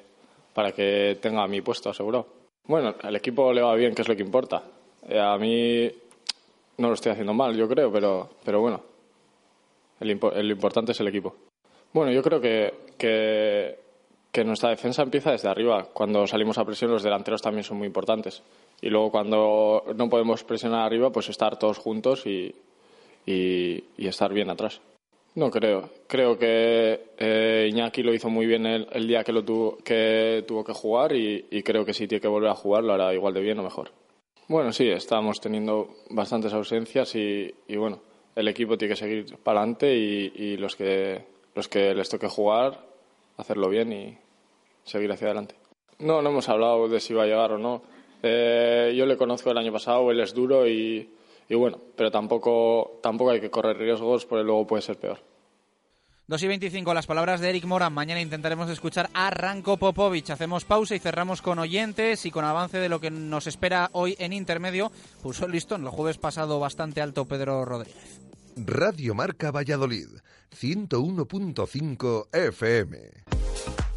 para que tenga mi puesto asegurado. Bueno, el equipo le va bien, que es lo que importa. Eh, a mí no lo estoy haciendo mal, yo creo, pero, pero bueno, el, el importante es el equipo. Bueno, yo creo que, que, que, nuestra defensa empieza desde arriba. Cuando salimos a presión, los delanteros también son muy importantes. Y luego, cuando no podemos presionar arriba, pues estar todos juntos y, y, estar bien atrás. No creo. Creo que eh, Iñaki lo hizo muy bien el, día que, lo tuvo, que tuvo que jugar y, y creo que si tiene que volver a jugar lo hará igual de bien o mejor. Bueno, sí, estamos teniendo bastantes ausencias y, y bueno, el equipo tiene que seguir para adelante y, y, los que los que les toque jugar, hacerlo bien y seguir hacia adelante. No, no hemos hablado de si va a llegar o no. Eh, yo le conozco el año pasado, él es duro y, y bueno, pero tampoco, tampoco hay que correr riesgos porque luego puede ser peor. 2 y 25, las palabras de Eric Moran. Mañana intentaremos escuchar a Ranko Popovic. Hacemos pausa y cerramos con oyentes y con avance de lo que nos espera hoy en intermedio. Puso el listón el jueves pasado bastante alto Pedro Rodríguez. Radio Marca Valladolid, 101.5 FM.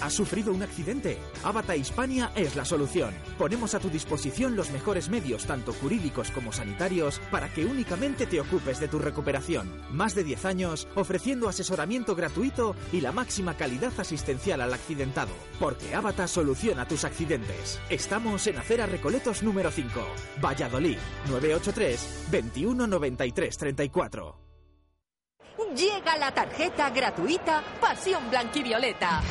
¿Has sufrido un accidente? Avata Hispania es la solución. Ponemos a tu disposición los mejores medios, tanto jurídicos como sanitarios, para que únicamente te ocupes de tu recuperación. Más de 10 años ofreciendo asesoramiento gratuito y la máxima calidad asistencial al accidentado. Porque Avata soluciona tus accidentes. Estamos en Acera Recoletos número 5, Valladolid, 983 21 93 34. Llega la tarjeta gratuita Pasión Blanquivioleta.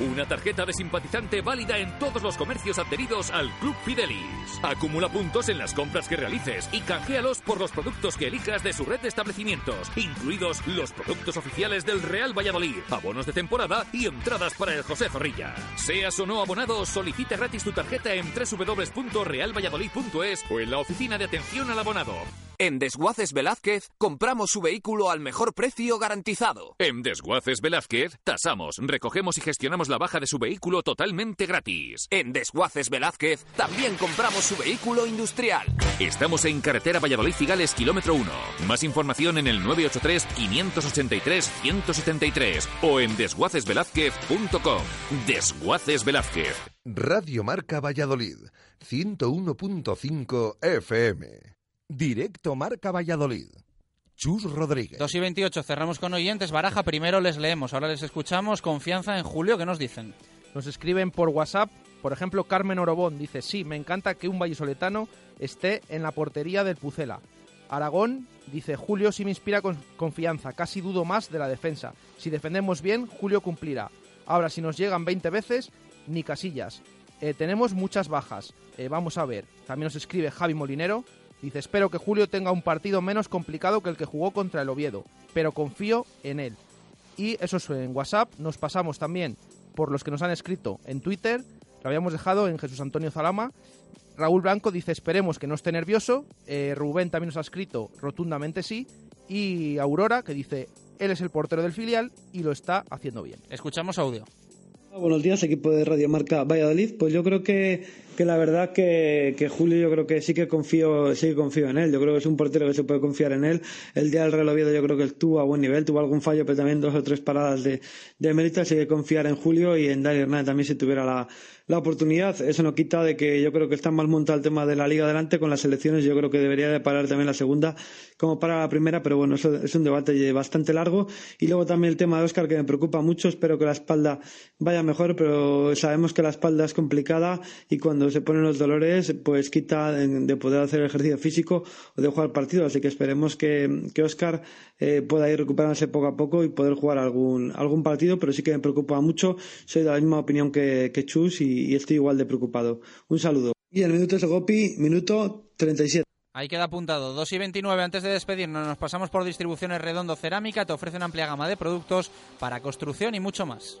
Una tarjeta de simpatizante válida en todos los comercios adheridos al Club Fidelis. Acumula puntos en las compras que realices y canjealos por los productos que elijas de su red de establecimientos, incluidos los productos oficiales del Real Valladolid, abonos de temporada y entradas para el José Zorrilla. Seas o no abonado, solicita gratis tu tarjeta en www.realvalladolid.es o en la oficina de atención al abonado. En Desguaces Velázquez compramos su vehículo al mejor precio garantizado. En Desguaces Velázquez tasamos, recogemos y gestionamos la baja de su vehículo totalmente gratis. En Desguaces Velázquez también compramos su vehículo industrial. Estamos en carretera Valladolid Figales, kilómetro 1. Más información en el 983-583-173 o en desguacesvelázquez.com. Desguaces Velázquez. Radio Marca Valladolid, 101.5 FM. Directo Marca Valladolid. Chus Rodríguez. 2 y 28, cerramos con oyentes. Baraja, primero les leemos, ahora les escuchamos. Confianza en Julio, ¿qué nos dicen? Nos escriben por WhatsApp, por ejemplo, Carmen Orobón dice, sí, me encanta que un vallisoletano esté en la portería del Pucela. Aragón dice, Julio sí me inspira con confianza, casi dudo más de la defensa. Si defendemos bien, Julio cumplirá. Ahora, si nos llegan 20 veces, ni casillas. Eh, tenemos muchas bajas. Eh, vamos a ver. También nos escribe Javi Molinero. Dice, espero que Julio tenga un partido menos complicado que el que jugó contra el Oviedo, pero confío en él. Y eso es en WhatsApp. Nos pasamos también por los que nos han escrito en Twitter. Lo habíamos dejado en Jesús Antonio Zalama. Raúl Blanco dice, esperemos que no esté nervioso. Eh, Rubén también nos ha escrito rotundamente sí. Y Aurora, que dice, él es el portero del filial y lo está haciendo bien. Escuchamos audio. Buenos días, equipo de Radio Marca Valladolid. Pues yo creo que que la verdad que, que Julio yo creo que sí que confío, sí que confío en él. Yo creo que es un portero que se puede confiar en él. El día del Real Oviedo yo creo que estuvo a buen nivel, tuvo algún fallo, pero también dos o tres paradas de, de mérito, así que confiar en Julio y en Dani Hernández también si tuviera la, la oportunidad. Eso no quita de que yo creo que está mal montado el tema de la liga adelante con las elecciones. Yo creo que debería de parar también la segunda como para la primera, pero bueno, eso es un debate bastante largo. Y luego también el tema de Oscar que me preocupa mucho. Espero que la espalda vaya mejor, pero sabemos que la espalda es complicada y cuando se ponen los dolores, pues quita de poder hacer ejercicio físico o de jugar partido. Así que esperemos que, que Oscar eh, pueda ir recuperándose poco a poco y poder jugar algún, algún partido, pero sí que me preocupa mucho. Soy de la misma opinión que, que Chus y, y, estoy igual de preocupado. Un saludo. Y el minuto es Gopi, minuto 37. Ahí queda apuntado. 2 y 29. Antes de despedirnos, nos pasamos por Distribuciones Redondo Cerámica. Te ofrece una amplia gama de productos para construcción y mucho más.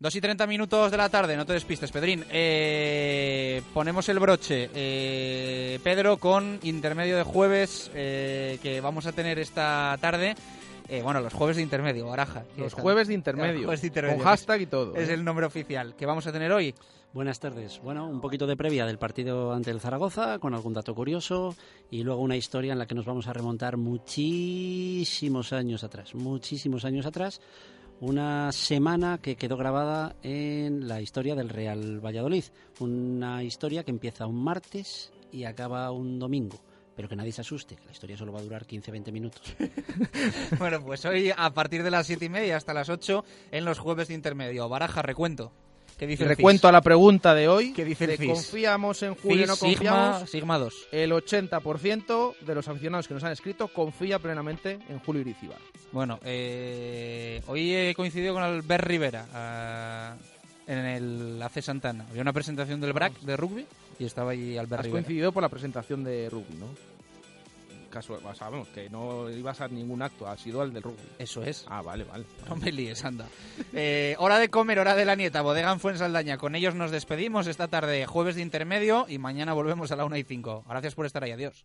Dos y treinta minutos de la tarde, no te despistes, Pedrín. Eh, ponemos el broche, eh, Pedro, con intermedio de jueves eh, que vamos a tener esta tarde. bueno, los jueves de intermedio, baraja. Los jueves de intermedio, jueves de intermedio. Con hashtag y todo. Es el nombre oficial que vamos a tener hoy. Buenas tardes. Bueno, un poquito de previa del partido ante el Zaragoza, con algún dato curioso, y luego una historia en la que nos vamos a remontar muchísimos años atrás, muchísimos años atrás, una semana que quedó grabada en la historia del Real Valladolid. Una historia que empieza un martes y acaba un domingo. Pero que nadie se asuste, que la historia solo va a durar 15-20 minutos. bueno, pues hoy a partir de las 7 y media hasta las 8 en los jueves de intermedio. Baraja, recuento. ¿Qué dice Recuento a la pregunta de hoy. ¿Qué dice el ¿Confiamos en Julio no confiamos? Sigma, Sigma 2. El 80% de los aficionados que nos han escrito confía plenamente en Julio Irizibar. Bueno, eh, hoy he coincidido con Albert Rivera ah, en el AC Santana. Había una presentación del BRAC de rugby y estaba ahí Albert Has coincidido por la presentación de rugby, ¿no? Caso, sabemos que no ibas a ningún acto, ha sido al del rugby. Eso es. Ah, vale, vale. No me líes, anda. Eh, hora de comer, hora de la nieta, bodega en Fuensaldaña. Con ellos nos despedimos esta tarde, jueves de intermedio, y mañana volvemos a la 1 y 5. Gracias por estar ahí, adiós.